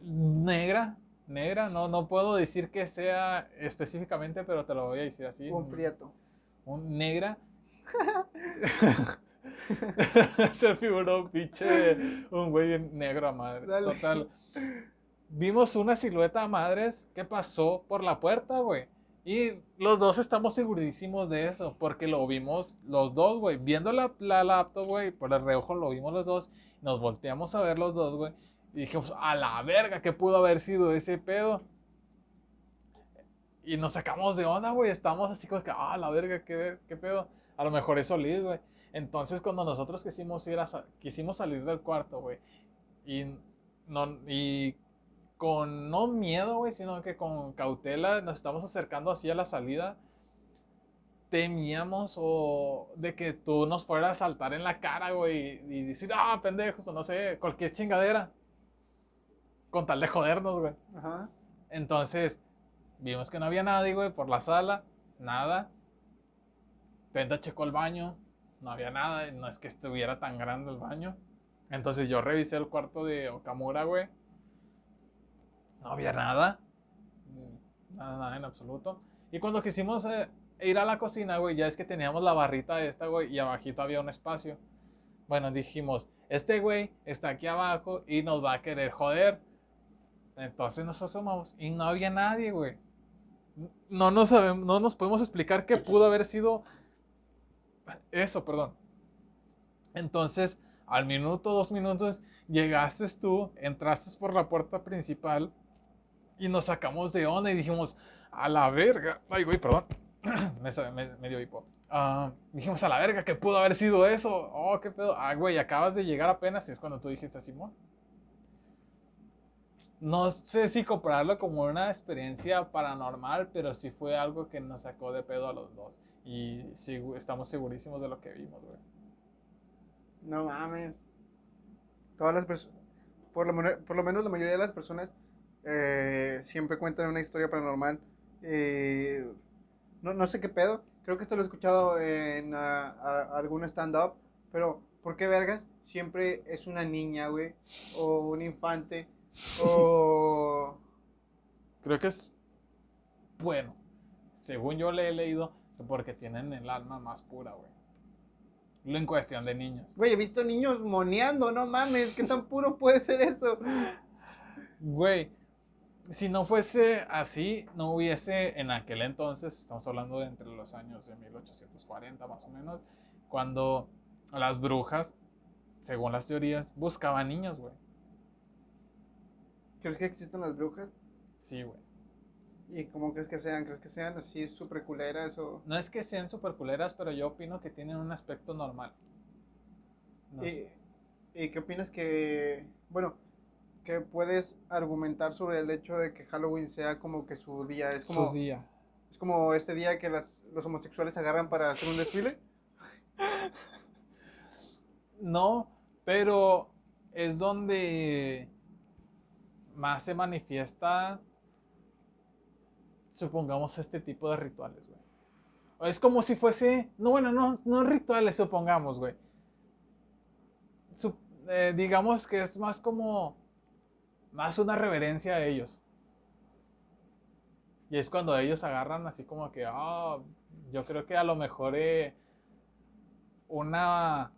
negra. Negra, no, no puedo decir que sea específicamente, pero te lo voy a decir así. Un prieto. un negra. <laughs> <laughs> Se figuró un pinche, un güey negro a madres. Dale. Total. Vimos una silueta a madres que pasó por la puerta, güey. Y los dos estamos segurísimos de eso, porque lo vimos los dos, güey. Viendo la, la laptop, güey, por el reojo lo vimos los dos. Nos volteamos a ver los dos, güey. Y dijimos, a la verga, ¿qué pudo haber sido ese pedo? Y nos sacamos de onda, güey. Estamos así como que, ah, la verga, qué, qué pedo. A lo mejor es Solís, güey. Entonces, cuando nosotros quisimos ir a quisimos salir del cuarto, güey. Y, no, y con no miedo, güey, sino que con cautela nos estamos acercando así a la salida. temíamos o de que tú nos fueras a saltar en la cara, güey, y decir, ah, pendejos, o no sé, cualquier chingadera. Con tal de jodernos, güey. Ajá. Entonces, vimos que no había nadie, güey, por la sala, nada. Penda checó el baño, no había nada, no es que estuviera tan grande el baño. Entonces yo revisé el cuarto de Okamura, güey. No había nada. Nada, nada en absoluto. Y cuando quisimos eh, ir a la cocina, güey, ya es que teníamos la barrita esta, güey, y abajito había un espacio. Bueno, dijimos, este güey está aquí abajo y nos va a querer joder. Entonces nos asomamos y no había nadie, güey. No nos, sabemos, no nos podemos explicar qué pudo haber sido eso, perdón. Entonces, al minuto, dos minutos, llegaste tú, entraste por la puerta principal y nos sacamos de onda y dijimos, a la verga. Ay, güey, perdón. <clears throat> me, dio hipo. Ah, dijimos, a la verga, ¿qué pudo haber sido eso? Oh, qué pedo. Ah, güey, acabas de llegar apenas y es cuando tú dijiste, Simón. No sé si compararlo como una experiencia paranormal, pero sí fue algo que nos sacó de pedo a los dos. Y sí, estamos segurísimos de lo que vimos, güey. No mames. Todas las personas, por lo, por lo menos la mayoría de las personas eh, siempre cuentan una historia paranormal. Eh, no, no, sé qué pedo. Creo que esto lo he escuchado en algún stand-up. Pero, ¿por qué vergas? Siempre es una niña, güey. O un infante. O... <laughs> Creo que es... Bueno, según yo le he leído, porque tienen el alma más pura, güey. Lo en cuestión de niños. Güey, he visto niños moneando, no mames, ¿qué tan puro puede ser eso? Güey, si no fuese así, no hubiese en aquel entonces, estamos hablando de entre los años de 1840 más o menos, cuando las brujas, según las teorías, buscaban niños, güey. ¿Crees que existen las brujas? Sí, güey. ¿Y cómo crees que sean? ¿Crees que sean así súper culeras o...? No es que sean súper culeras, pero yo opino que tienen un aspecto normal. ¿Y, ¿Y qué opinas que... Bueno, que puedes argumentar sobre el hecho de que Halloween sea como que su día? Es como... Su día. Es como este día que las, los homosexuales agarran para hacer un desfile. <laughs> no, pero es donde más se manifiesta supongamos, este tipo de rituales, güey. Es como si fuese, no, bueno, no, no rituales, supongamos, güey. Eh, digamos que es más como, más una reverencia a ellos. Y es cuando ellos agarran así como que, ah, yo creo que a lo mejor eh, una,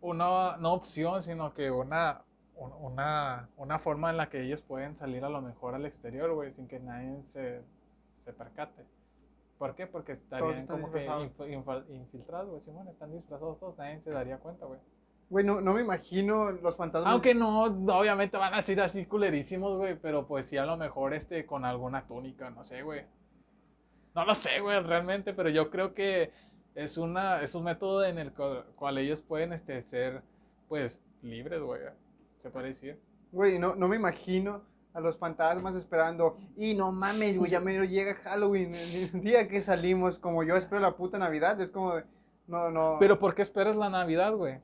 una, no opción, sino que una, una, una forma en la que ellos pueden salir a lo mejor al exterior, güey, sin que nadie se, se percate. ¿Por qué? Porque estarían como que infiltrados, güey, Simón, están disfrazados todos, nadie se daría cuenta, güey. Güey, no, no, me imagino los fantasmas. Aunque no, obviamente van a ser así culerísimos, güey, pero pues sí a lo mejor este con alguna túnica, no sé, güey. No lo sé, güey, realmente, pero yo creo que es una es un método en el cual ellos pueden este ser pues libres, güey se parecía. Güey, no, no me imagino a los fantasmas esperando. Y no mames, güey, ya me llega Halloween, <laughs> el día que salimos, como yo espero la puta Navidad, es como no, no. Pero ¿por qué esperas la Navidad, güey?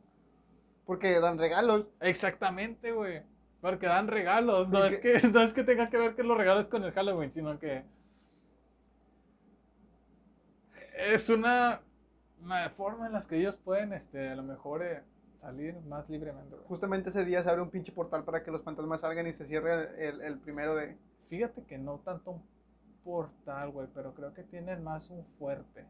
Porque dan regalos. Exactamente, güey. Porque dan regalos. No es, que, <laughs> no es que tenga que ver que los regalos con el Halloween, sino que es una, una forma en la que ellos pueden, este, a lo mejor eh, salir más libremente. Justamente ese día se abre un pinche portal para que los fantasmas salgan y se cierre el, el primero de... Fíjate que no tanto un portal, güey, pero creo que tienen más un fuerte.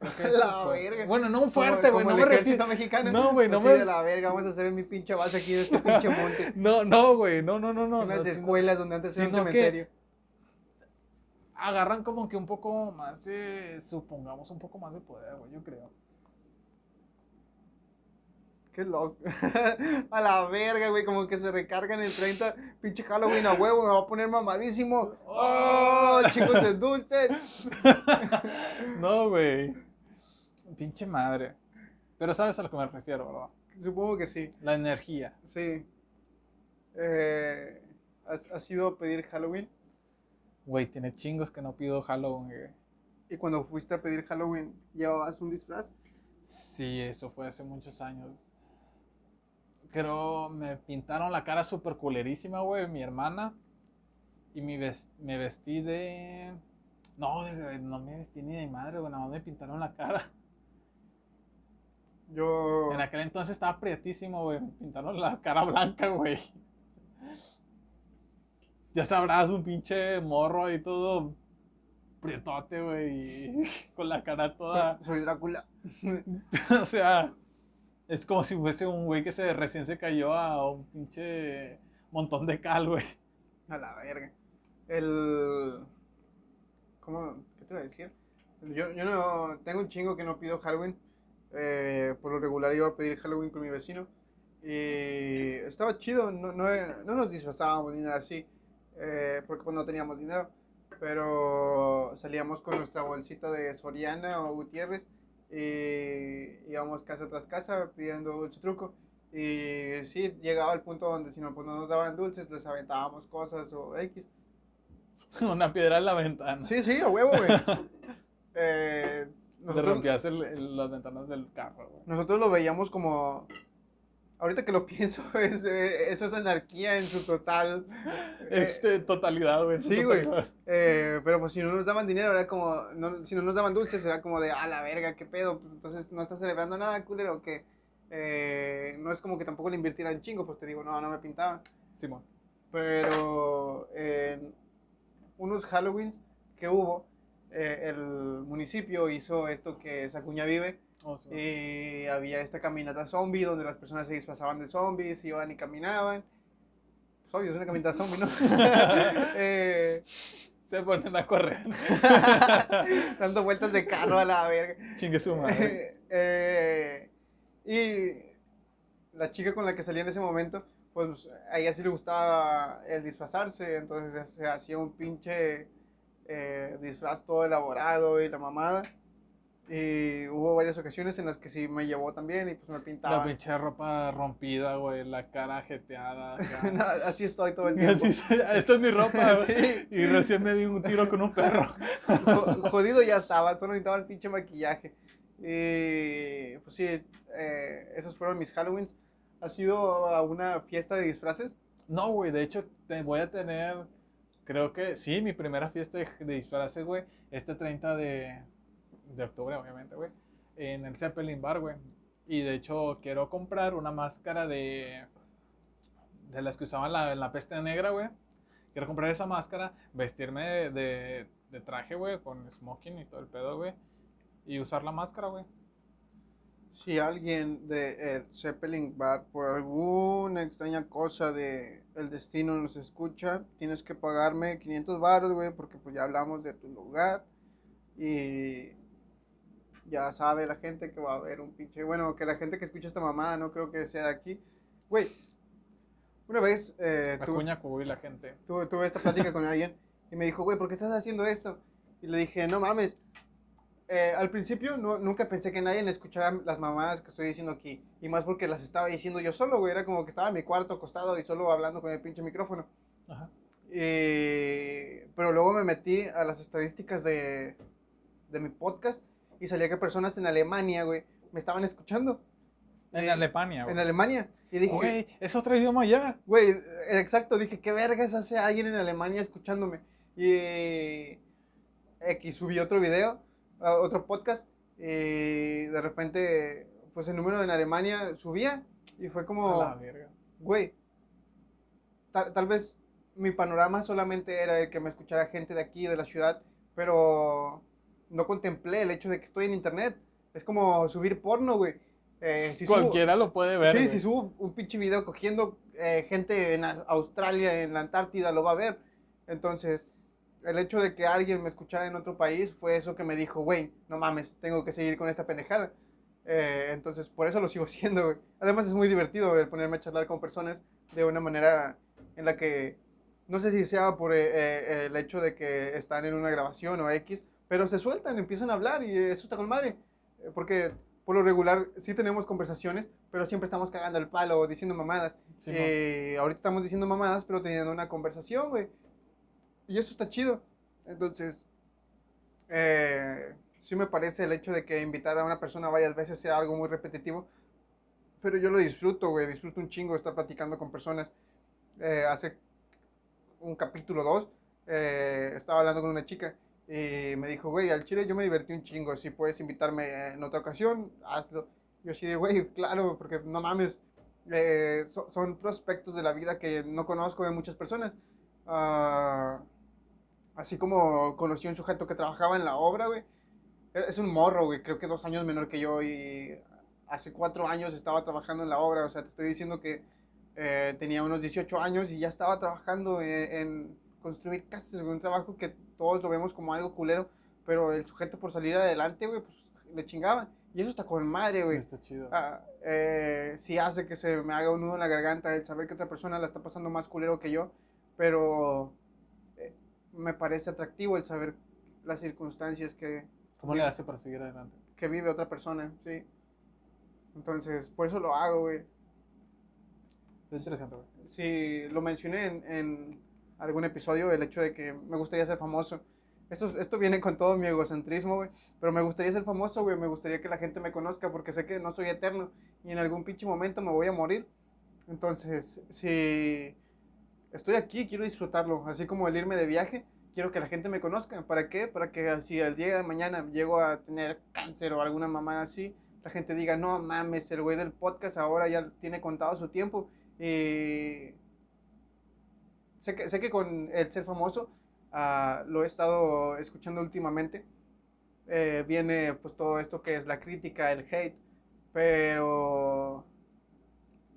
<laughs> La verga. Bueno, no un fuerte, güey, no me refiero. mexicano. No, güey, no me. de la verga, vamos a hacer mi pinche base aquí de este <laughs> pinche monte. no, no, güey, no, no, no, no. Unas escuelas donde antes era un cementerio. Agarran como que un poco más supongamos, un poco más de poder, güey, yo creo. Qué loco. <laughs> a la verga, güey. Como que se recargan el 30. Pinche Halloween a huevo. Me va a poner mamadísimo. ¡Oh! <laughs> chicos de dulces. <laughs> no, güey. Pinche madre. Pero sabes a lo que me refiero, ¿verdad? Supongo que sí. La energía. Sí. Eh, ¿has, ¿Has ido a pedir Halloween? Güey, tiene chingos que no pido Halloween, güey. Y cuando fuiste a pedir Halloween, ¿llevabas un disfraz? Sí, eso fue hace muchos años. Creo me pintaron la cara súper culerísima, güey, mi hermana. Y mi ves- me vestí de... No, de- no me vestí ni de madre, güey, nada más me pintaron la cara. Yo. En aquel entonces estaba prietísimo, güey. Me pintaron la cara blanca, güey. Ya sabrás, un pinche morro y todo prietote, güey. <laughs> Con la cara toda. Soy, soy Drácula. <laughs> o sea, es como si fuese un güey que se recién se cayó a un pinche montón de cal, güey. A la verga. El. ¿Cómo? ¿Qué te iba a decir? Yo, yo no. Tengo un chingo que no pido Halloween. Eh, por lo regular iba a pedir Halloween con mi vecino. Y estaba chido. No, no, no nos disfrazábamos ni nada así. eh, porque pues no teníamos dinero. Pero salíamos con nuestra bolsita de Soriana o Gutiérrez. Y íbamos casa tras casa pidiendo dulce truco. Y sí, llegaba al punto donde si no, pues no nos daban dulces, les aventábamos cosas o X. <laughs> Una piedra en la ventana. Sí, sí, a huevo, güey. <laughs> eh, Le nosotros, rompías el- el- las ventanas del carro, güey. nosotros lo veíamos como... Ahorita que lo pienso, <laughs> es, eh, eso es anarquía en su total... eh, totalidad, güey. sí, güey. eh, pero pues si no nos daban dinero, era como... no- si no nos daban dulces, era como de, a la verga, qué pedo. Pues, entonces no estás celebrando nada, culero, que... no es como que tampoco le invirtieran chingo, pues te digo, no, no me pintaban. Simón. pero unos Halloween que hubo, el municipio hizo esto que Sacuña vive Oh, sí. y había esta caminata zombie donde las personas se disfrazaban de zombies, iban y caminaban. Pues obvio, es una caminata zombie, ¿no? <laughs> Eh, Se ponen a correr. <laughs> dando vueltas de carro a la verga. Chingue su madre. <laughs> Eh, y la chica con la que salía en ese momento, pues a ella sí le gustaba el disfrazarse, entonces se hacía un pinche eh, disfraz todo elaborado y la mamada. Y hubo varias ocasiones en las que sí me llevó también y pues me La pintaba. pinche ropa rompida, güey. La cara jeteada. <laughs> No, así estoy todo el <laughs> tiempo. así esta es mi ropa. <laughs> Sí. Y recién me di un tiro con un perro. Jo- Jodido ya estaba, solo necesitaba el pinche maquillaje. Y pues sí, eh, esos fueron mis Halloweens. ¿Ha sido a una fiesta de disfraces? No, güey, de hecho, te voy a tener, creo que, sí, mi primera fiesta de, de disfraces, güey, este 30 de, de octubre, obviamente, güey, en el Zeppelin Bar, güey. Y de hecho, quiero comprar una máscara de, de las que usaban la, en la peste negra, güey. Quiero comprar esa máscara, vestirme de, de, traje, güey, con smoking y todo el pedo, güey. Y usar la máscara, güey. Si alguien de el Zeppelin Bar por alguna extraña cosa de el destino nos escucha, tienes que pagarme 500 baros, güey, porque pues ya hablamos de tu lugar y ya sabe la gente que va a haber un pinche, bueno, que la gente que escucha esta mamada no creo que sea de aquí. Güey, una vez eh, La tuve- la gente. tuve, tuve esta plática con alguien y me dijo, güey, ¿por qué estás haciendo esto? Y le dije, no mames. Eh, al principio no- nunca pensé que nadie me escuchara las mamadas que estoy diciendo aquí. Y más porque las estaba diciendo yo solo, güey. Era como que estaba en mi cuarto acostado y solo hablando con el pinche micrófono. Ajá. Y- pero luego me metí a las estadísticas de, de mi podcast y salía que personas en Alemania, güey, me estaban escuchando. En Eh, Alemania, güey. En Alemania. Y dije, Güey, es otro idioma ya. Güey, eh, exacto, dije, ¿qué vergas hace alguien en Alemania escuchándome? Y X subí otro video, a otro podcast, y de repente, pues el número en Alemania subía, y fue A como, la verga. güey, tal, tal vez mi panorama solamente era el que me escuchara gente de aquí, de la ciudad, pero no contemplé el hecho de que estoy en internet. Es como subir porno, güey. Eh, si subo- Cualquiera lo puede ver. Sí, güey. si subo un pinche video cogiendo eh, gente en Australia, en la Antártida, lo va a ver. Entonces, el hecho de que alguien me escuchara en otro país fue eso que me dijo, güey, no mames, tengo que seguir con esta pendejada. Eh, entonces, por eso lo sigo <laughs> haciendo, güey. Además, es muy divertido el ponerme a charlar con personas de una manera en la que, no sé si sea por el hecho de que están en una grabación o X, pero se sueltan, empiezan a hablar y eso está con madre. Eh, Porque por lo regular sí tenemos conversaciones, pero siempre estamos cagando el palo, diciendo mamadas. Simón. Eh, ahorita estamos diciendo mamadas, pero teniendo una conversación, güey. Y eso está chido. Entonces, eh, sí me parece el hecho de que invitar a una persona varias veces sea algo muy repetitivo, pero yo lo disfruto, güey, disfruto un chingo estar platicando con personas. Eh, hace un capítulo 2 eh, estaba hablando con una chica y me dijo, güey, al chile yo me divertí un chingo, si puedes invitarme en otra ocasión, hazlo. Yo sí de, güey, claro, porque no mames, eh, so- son prospectos de la vida que no conozco de muchas personas. Ah, así como conocí a un sujeto que trabajaba en la obra, güey. E- Es un morro, güey, creo que dos años menor que yo y hace cuatro años estaba trabajando en la obra. O sea, te estoy diciendo que eh, tenía unos 18 años y ya estaba trabajando en, en construir casas, güey, un trabajo que todos lo vemos como algo culero, pero el sujeto por salir adelante, güey, pues le chingaba. Y eso está con madre, güey. Está chido. Ah, eh, sí hace que se me haga un nudo en la garganta el saber que otra persona la está pasando más culero que yo, pero eh, me parece atractivo el saber las circunstancias que, ¿Cómo le hace para seguir adelante? que vive otra persona, sí. Entonces, por eso lo hago, güey. Está interesante, güey. Sí, lo mencioné en, en algún episodio, el hecho de que me gustaría ser famoso. Esto, esto viene con todo mi egocentrismo, güey. Pero me gustaría ser famoso, güey. Me gustaría que la gente me conozca porque sé que no soy eterno y en algún pinche momento me voy a morir. Entonces, si estoy aquí, quiero disfrutarlo. Así como el irme de viaje, quiero que la gente me conozca. ¿Para qué? Para que si el día de mañana llego a tener cáncer o alguna mamá así, la gente diga, no mames, el güey del podcast ahora ya tiene contado su tiempo. Y sé que, sé que con el ser famoso, ah, lo he estado escuchando últimamente, eh, viene pues todo esto que es la crítica, el hate, pero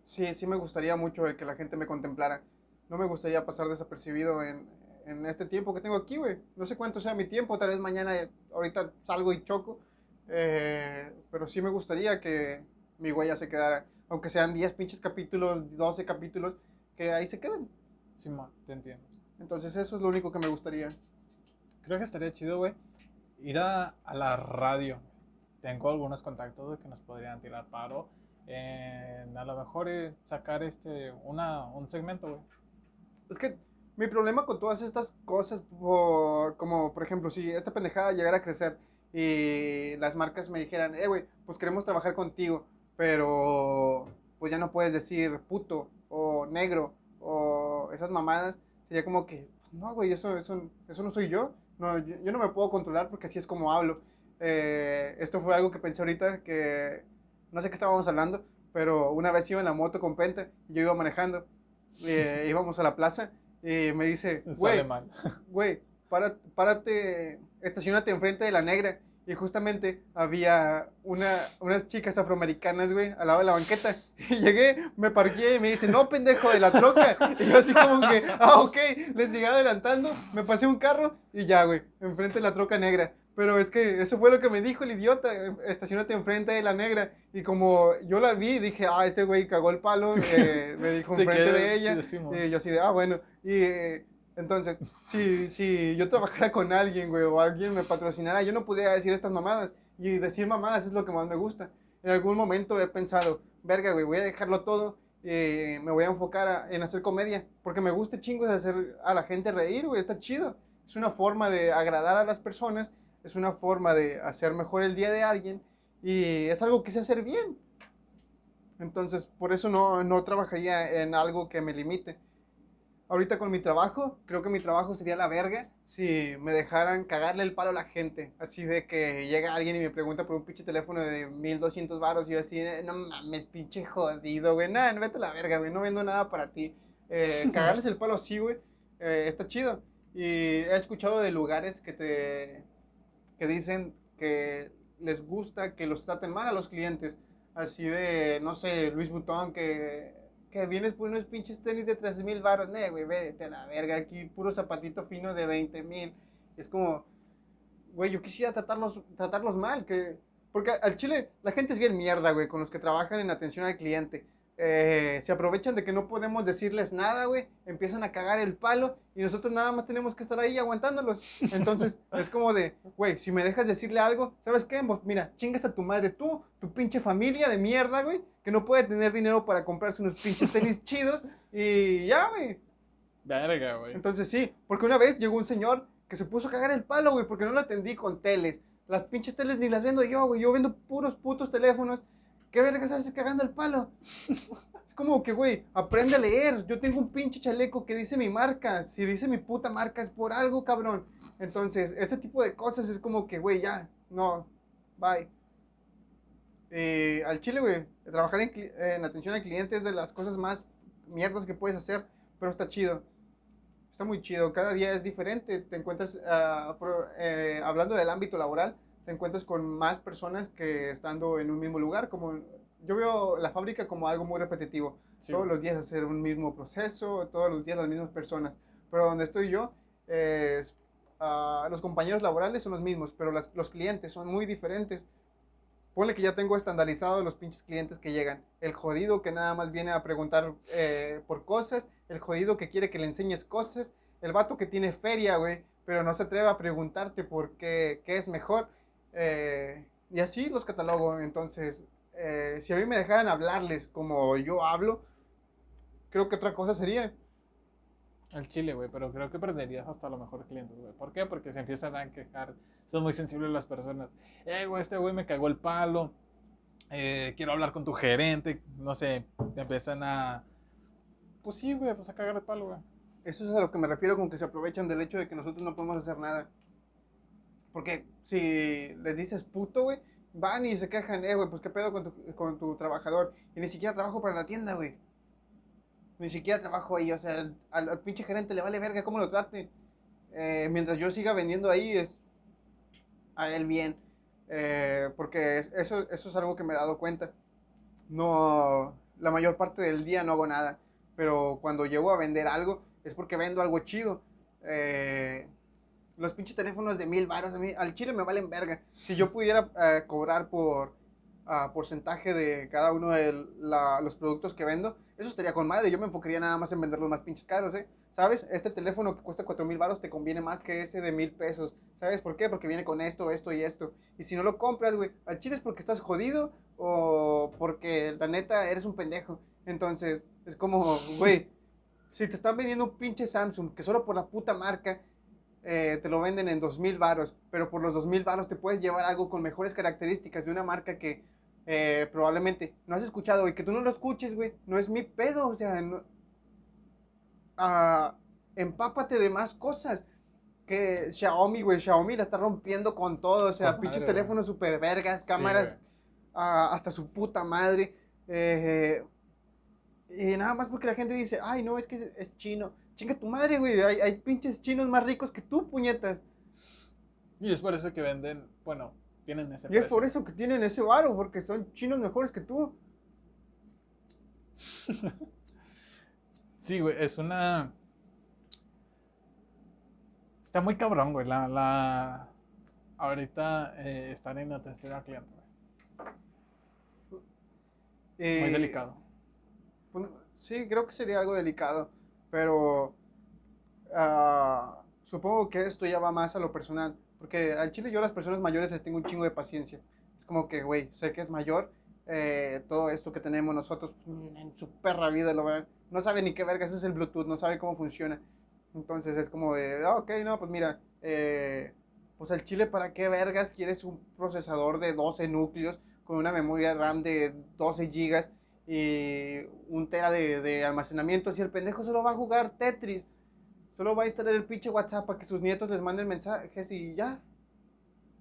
sí, sí me gustaría mucho el que la gente me contemplara. No me gustaría pasar desapercibido en, en este tiempo que tengo aquí, güey. No sé cuánto sea mi tiempo, tal vez mañana, eh, ahorita salgo y choco, eh, pero sí me gustaría que mi huella se quedara, aunque sean 10 pinches capítulos, 12 capítulos, que ahí se queden. Simón, te entiendo. Entonces eso es lo único que me gustaría. Creo que estaría chido, güey, ir a, a la radio. Tengo algunos contactos que nos podrían tirar paro. A lo mejor eh, sacar este una, un segmento, güey. Es que mi problema con todas estas cosas, por- como por ejemplo, si esta pendejada llegara a crecer y las marcas me dijeran, eh, güey, pues queremos trabajar contigo, pero pues ya no puedes decir puto o negro o esas mamadas, sería como que, pues, no, güey, eso, eso, eso no soy yo. No, yo, yo no me puedo controlar porque así es como hablo. Eh, esto fue algo que pensé ahorita que no sé qué estábamos hablando, pero una vez iba en la moto con Penta y yo iba manejando eh, <laughs> íbamos a la plaza y me dice, güey, <laughs> güey, para- párate, estacionate enfrente de la negra. Y justamente había una, unas chicas afroamericanas, güey, al lado de la banqueta. <laughs> Y llegué, me parqué y me dice, no, pendejo, de la troca. Y yo así como que, ah, ok, les llegué adelantando, me pasé un carro y ya, güey, enfrente de la troca negra. Pero es que eso fue lo que me dijo el idiota, estacionate enfrente de la negra. Y como yo la vi, dije, ah, este güey cagó el palo, <laughs> eh, me dijo Te enfrente de ella. Y yo así de, ah, bueno. Y eh, entonces, si, si yo trabajara con alguien, güey, o alguien me patrocinara, yo no podría decir estas mamadas. Y decir mamadas es lo que más me gusta. En algún momento he pensado, verga, güey, voy a dejarlo todo. y me voy a enfocar en hacer comedia. Porque me gusta chingos hacer a la gente reír, güey, está chido. Es una forma de agradar a las personas, es una forma de hacer mejor el día de alguien. Y es algo que sé hacer bien. Entonces, por eso no, no trabajaría en algo que me limite. Ahorita con mi trabajo, creo que mi trabajo sería la verga si me dejaran cagarle el palo a la gente. Así de que llega alguien y me pregunta por un pinche teléfono de 1200 baros y yo así, no mames, pinche jodido, güey. Nada, no vete a la verga, güey, no vendo nada para ti. Eh, <laughs> cagarles el palo así, güey, eh, está chido. Y he escuchado de lugares que te que dicen que les gusta que los traten mal a los clientes. Así de, no sé, Luis Butón, que, que vienes por unos pinches tenis de 3 mil baros. Ne, güey, vete a la verga. Aquí puro zapatito fino de 20 mil. Es como, güey, yo quisiera tratarlos, tratarlos mal. Que, porque al chile la gente es bien mierda, güey, con los que trabajan en atención al cliente. Eh, se aprovechan de que no podemos decirles nada, güey. Empiezan a cagar el palo y nosotros nada más tenemos que estar ahí aguantándolos. Entonces <laughs> es como de, güey, si me dejas decirle algo, ¿sabes qué? Pues mira, chingas a tu madre tú, tu pinche familia de mierda, güey, que no puede tener dinero para comprarse unos pinches tenis chidos y ya, güey. Verga, güey. Entonces sí, porque una vez llegó un señor que se puso a cagar el palo, güey, porque no lo atendí con teles. Las pinches teles ni las vendo yo, güey. Yo vendo puros putos teléfonos. ¿Qué vergas haces cagando el palo? es como que, güey, aprende a leer. Yo tengo un pinche chaleco que dice mi marca. Si dice mi puta marca es por algo, cabrón. Entonces, ese tipo de cosas es como que, güey, ya, no, bye. Al chile, güey, trabajar en, en atención al cliente es de las cosas más mierdas que puedes hacer, pero está chido está muy chido. Cada día es diferente. Te encuentras, ah, eh, hablando del ámbito laboral, te encuentras con más personas que estando en un mismo lugar. Como yo veo la fábrica como algo muy repetitivo. Todos los días hacer un mismo proceso, todos los días las mismas personas. Pero donde estoy yo, uh, los compañeros laborales son los mismos, pero los clientes son muy diferentes. Ponle que ya tengo estandarizado los pinches clientes que llegan. El jodido que nada más viene a preguntar eh, por cosas. El jodido que quiere que le enseñes cosas. El vato que tiene feria, güey. Pero no se atreve a preguntarte por qué, qué es mejor. Eh, y así los catalogo. Entonces, eh, si a mí me dejaran hablarles como yo hablo, creo que otra cosa sería al chile, güey, pero creo que perderías hasta los mejores clientes, güey. ¿Por qué? Porque se empiezan a quejar. Son muy sensibles las personas. Eh, güey, este güey me cagó el palo. Eh, quiero hablar con tu gerente. No sé, te empiezan a. Pues sí, güey, pues a cagar el palo, güey. Eso es a lo que me refiero con que se aprovechan del hecho de que nosotros no podemos hacer nada. Porque si les dices puto, güey, van y se quejan, eh, güey, pues qué pedo con tu, con tu trabajador. Y ni siquiera trabajo para la tienda, güey ni siquiera trabajo ahí, o sea, al, pinche gerente le vale verga cómo lo trate. Eh, mientras yo siga vendiendo ahí, es a él bien. Eh, porque eso, eso es algo que me he dado cuenta. No, la mayor parte del día no hago nada, pero cuando llego a vender algo es porque vendo algo chido. Eh, los pinches teléfonos de mil baros a mí, al chile me valen verga. Si yo pudiera cobrar por porcentaje de cada uno de los productos que vendo, eso estaría con madre. Yo me enfocaría nada más en vender los más pinches caros, ¿eh? ¿Sabes? Este teléfono que cuesta 4 mil baros te conviene más que ese de mil pesos. ¿Sabes por qué? Porque viene con esto, esto y esto. Y si no lo compras, güey, al chile es porque estás jodido o porque la neta eres un pendejo. Entonces, es como, güey, si te están vendiendo un pinche Samsung que solo por la puta marca eh, te lo venden en dos mil varos, pero por los dos mil varos te puedes llevar algo con mejores características de una marca que eh, probablemente no has escuchado, y que tú no lo escuches, güey, no es mi pedo, o sea, ah, empápate de más cosas. Que Xiaomi, güey, Xiaomi la está rompiendo con todo, o sea, pinches teléfonos super vergas, cámaras ah, hasta su puta madre. Eh, y nada más porque la gente dice, ay, no, es que es, chino. Chinga tu madre, güey, hay, hay pinches chinos más ricos que tú, puñetas. Y es por eso que venden, bueno, y es por eso que tienen ese varo, porque son chinos mejores que tú. <laughs> sí, güey, es una... Está muy cabrón, güey, la... la... Ahorita eh, están en atención al cliente, güey. Eh, muy delicado. Pues, sí, creo que sería algo delicado, pero... Ah, supongo que esto ya va más a lo personal porque al chile yo a las personas mayores les tengo un chingo de paciencia. Es como que, güey, sé que es mayor. Eh, todo esto que tenemos nosotros en su perra vida lo ven. No sabe ni qué vergas es el Bluetooth, no sabe cómo funciona. Entonces es como de, ah, ok, no, pues mira, eh, pues al chile, ¿para qué vergas quieres un procesador de 12 núcleos con una memoria RAM de 12 gigas y un tera de, de almacenamiento si el pendejo solo va a jugar Tetris? Solo va a instalar el pinche WhatsApp para que sus nietos les manden mensajes y ya.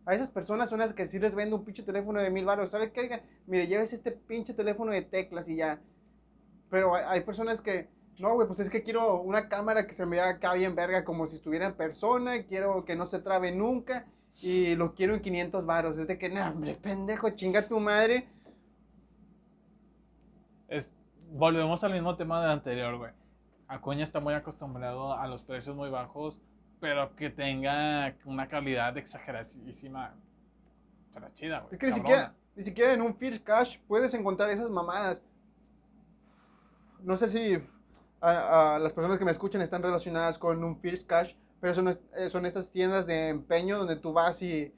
A esas personas son las que sí les vendo un pinche teléfono de mil baros. ¿Sabe qué? mire, lleves este pinche teléfono de teclas y ya. Pero hay, personas que, no, güey, pues es que quiero una cámara que se me vea acá bien verga, como si estuviera en persona. Quiero que no se trabe nunca. Y lo quiero en 500 baros. Es de que, no, hombre, pendejo, chinga tu madre. Volvemos al mismo tema del anterior, güey Acuña está muy acostumbrado a los precios muy bajos, pero que tenga una calidad exageradísima. Pero chida, güey. Es que ni siquiera, ni siquiera en un First Cash puedes encontrar esas mamadas. No sé si a, las personas que me escuchan están relacionadas con un First Cash, pero son, eh, son estas tiendas de empeño donde tú vas y.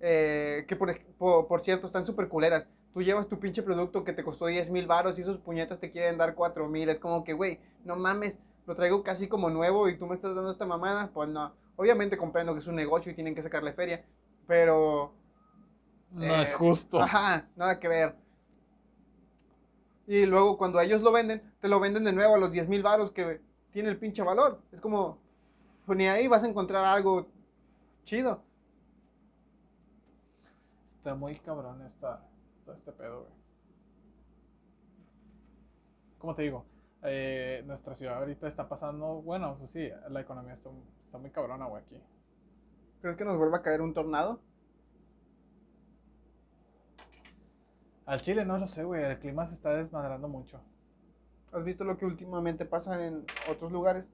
Eh, que por, por, cierto están súper culeras tú llevas tu pinche producto que te costó 10 mil baros y esos puñetas te quieren dar 4 mil. Es como que, güey, no mames, lo traigo casi como nuevo y tú me estás dando esta mamada. Pues no. Obviamente comprendo que es un negocio y tienen que sacarle feria, pero... No eh, es justo. Ajá, nada que ver. Y luego cuando ellos lo venden, te lo venden de nuevo a los 10 mil baros que tiene el pinche valor. Es como, pues ni ahí vas a encontrar algo chido. Está muy cabrón esta, todo este pedo, güey. ¿Cómo te digo? Eh, nuestra ciudad ahorita está pasando, bueno, pues sí, la economía está, está muy cabrona, güey, aquí. ¿Crees que nos vuelva a caer un tornado? Al Chile no lo sé, güey, el clima se está desmadrando mucho. ¿Has visto lo que últimamente pasa en otros lugares?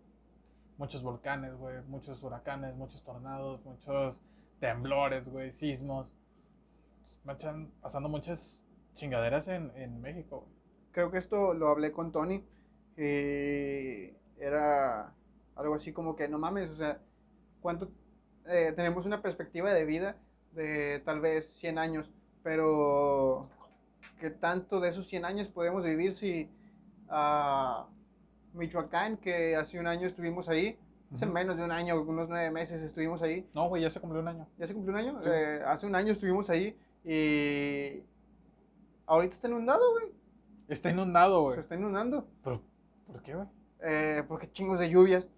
Muchos volcanes, güey, muchos huracanes, muchos tornados, muchos temblores, güey, sismos. Echan pasando muchas chingaderas en, en México. Creo que esto lo hablé con Tony. eh, era algo así como que, no mames, o sea, ¿cuánto eh, tenemos una perspectiva de vida de tal vez 100 años? Pero, ¿qué tanto de esos 100 años podemos vivir si a Michoacán, que hace un año estuvimos ahí, hace menos de un año, unos nueve meses estuvimos ahí, No, güey, ya se cumplió un año. ¿Ya se cumplió un año? Sí. Eh, hace un año estuvimos ahí y ahorita está inundado, güey. Está inundado, Se güey. está inundando. ¿Pero por qué, güey? Eh, porque chingos de lluvias.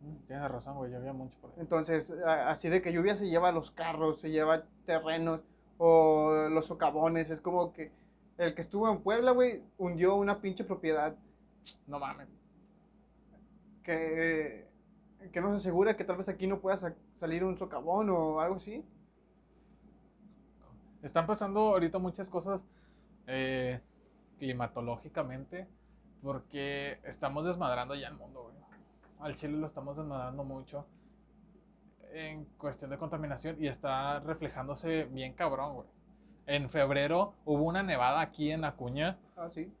Mm, Tienes razón, güey, había mucho por ahí. Entonces, así de que lluvia se lleva los carros, se lleva terrenos o los socavones. Es como que el que estuvo en Puebla, güey, hundió una pinche propiedad No mames. que, que nos asegura que tal vez aquí no pueda sa- salir un socavón o algo así. Están pasando ahorita muchas cosas eh, climatológicamente porque estamos desmadrando ya el mundo, güey. Al Chile lo estamos desmadrando mucho en cuestión de contaminación y está reflejándose bien cabrón, güey. En febrero hubo una nevada aquí en Acuña, Ah, sí.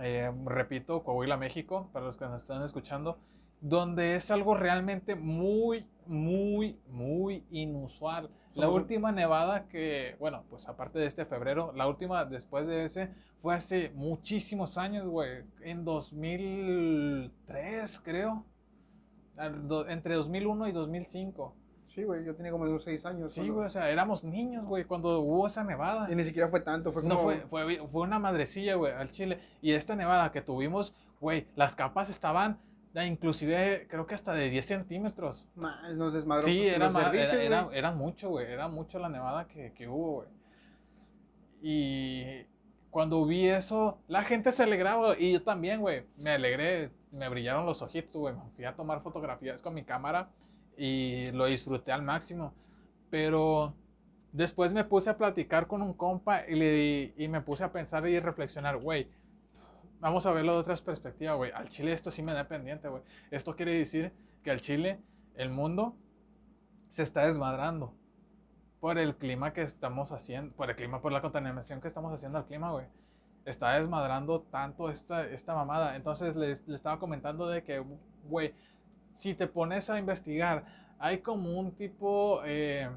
eh, repito, Coahuila, México, para los que nos están escuchando, donde es algo realmente muy, muy, muy inusual. La última nevada que, bueno, pues aparte de este febrero, la última después de ese fue hace muchísimos años, güey, en 2003, creo, entre 2001 y 2005. Sí, güey, yo tenía como unos seis años. Sí, cuando- güey, o sea, éramos niños, güey, cuando hubo esa nevada. Y ni siquiera fue tanto, fue como... No fue, fue, fue una madrecilla, güey, al chile. Y esta nevada que tuvimos, güey, las capas estaban, inclusive, creo que hasta de 10 centímetros. Más, nos desmadró. Sí, pues, era, servicios, era, era, era mucho, güey, era mucho la nevada que, que hubo, güey. Y cuando vi eso, la gente se alegraba y yo también, güey, me alegré, me brillaron los ojitos, güey, me fui a tomar fotografías con mi cámara y lo disfruté al máximo. Pero después me puse a platicar con un compa y, le y me puse a pensar y reflexionar, güey, vamos a verlo de otra perspectiva, güey. Al Chile esto sí me da pendiente, güey. Esto quiere decir que al Chile, el mundo se está desmadrando por el clima que estamos haciendo, por el clima, por la contaminación que estamos haciendo al clima, güey. Está desmadrando tanto esta, esta mamada. Entonces le, le estaba comentando de que, güey, si te pones a investigar, hay como un tipo, eh,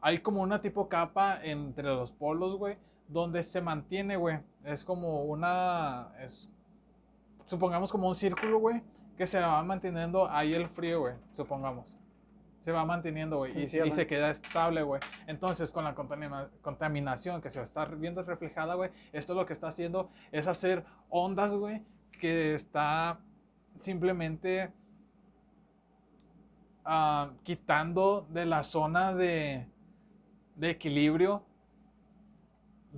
hay como una tipo capa entre los polos, güey, donde se mantiene, güey. Es como una, es, supongamos como un círculo, güey, que se va manteniendo ahí el frío, güey, supongamos. Se va manteniendo, güey, y, se queda estable, güey. Entonces, con la contamina- contaminación que se va a estar viendo reflejada, güey, esto lo que está haciendo es hacer ondas, güey, que está simplemente ah, quitando de la zona de, de equilibrio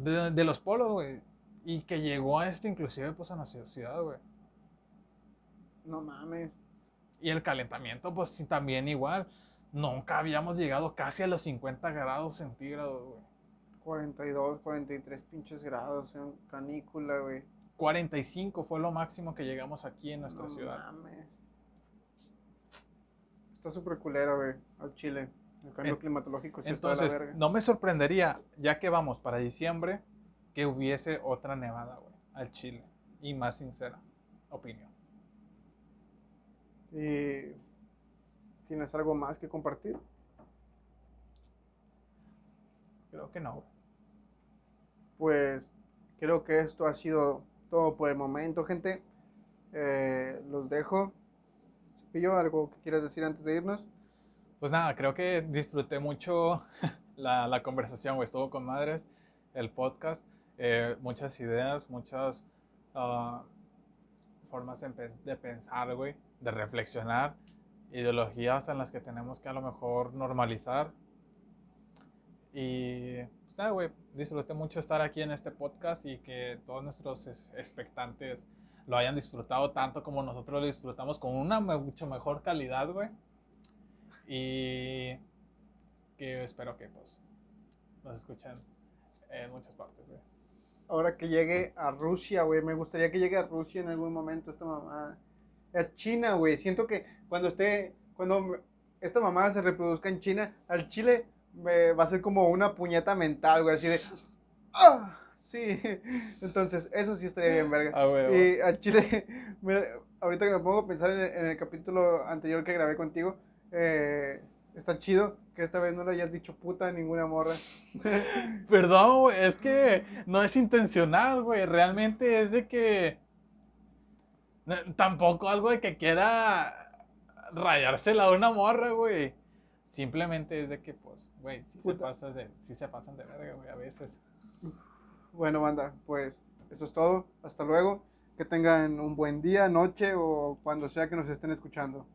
de, de los polos, güey. Y que llegó a esto inclusive pues a nuestra ciudad, güey. No mames. Y el calentamiento, pues sí, también igual. Nunca habíamos llegado casi a los 50 grados centígrados, güey. 42, 43 pinches grados en canícula, güey. 45 fue lo máximo que llegamos aquí en nuestra no ciudad. mames. Está súper culero, güey, al Chile. El cambio En- climatológico sí está de la Entonces, verga. no me sorprendería, ya que vamos para diciembre, que hubiese otra nevada, güey, al Chile. Y más sincera opinión. ¿Y tienes algo más que compartir? Creo que no. Pues creo que esto ha sido todo por el momento, gente. Eh, los dejo. Pillo, ¿algo que quieras decir antes de irnos? Pues nada, creo que disfruté mucho <laughs> la, conversación, güey. Estuvo con madres, el podcast. eh, muchas ideas, muchas ah, formas de, pe- de pensar, güey. De reflexionar. Ideologías en las que tenemos que a lo mejor normalizar. Y pues nada, güey. Disfruté mucho estar aquí en este podcast y que todos nuestros es- expectantes lo hayan disfrutado tanto como nosotros lo disfrutamos con una mucho mejor calidad, güey. Y que espero que pues nos escuchen en muchas partes, güey. Ahora que llegue a Rusia, güey. Me gustaría que llegue a Rusia en algún momento esta mamá. Es China, güey. Siento que cuando esté, cuando esta mamá se reproduzca en China, al Chile me va a ser como una puñeta mental, güey. Así de, ¡ah! Sí. <laughs> Entonces, eso sí estaría bien, verga. Ah, güey, Y al Chile, <laughs> me- ahorita que me pongo a pensar en el, en el capítulo anterior que grabé contigo, eh, está chido que esta vez no le hayas dicho puta a ninguna morra. <laughs> Perdón, güey, es que no es intencional, güey. Realmente es de que. no, Tampoco algo de que quiera rayársela a una morra, güey. Simplemente es de que, pues, güey, sí se, pasas de, sí se pasan de verga, güey, a veces. Bueno, banda, pues eso es todo. Hasta luego. Que tengan un buen día, noche o cuando sea que nos estén escuchando.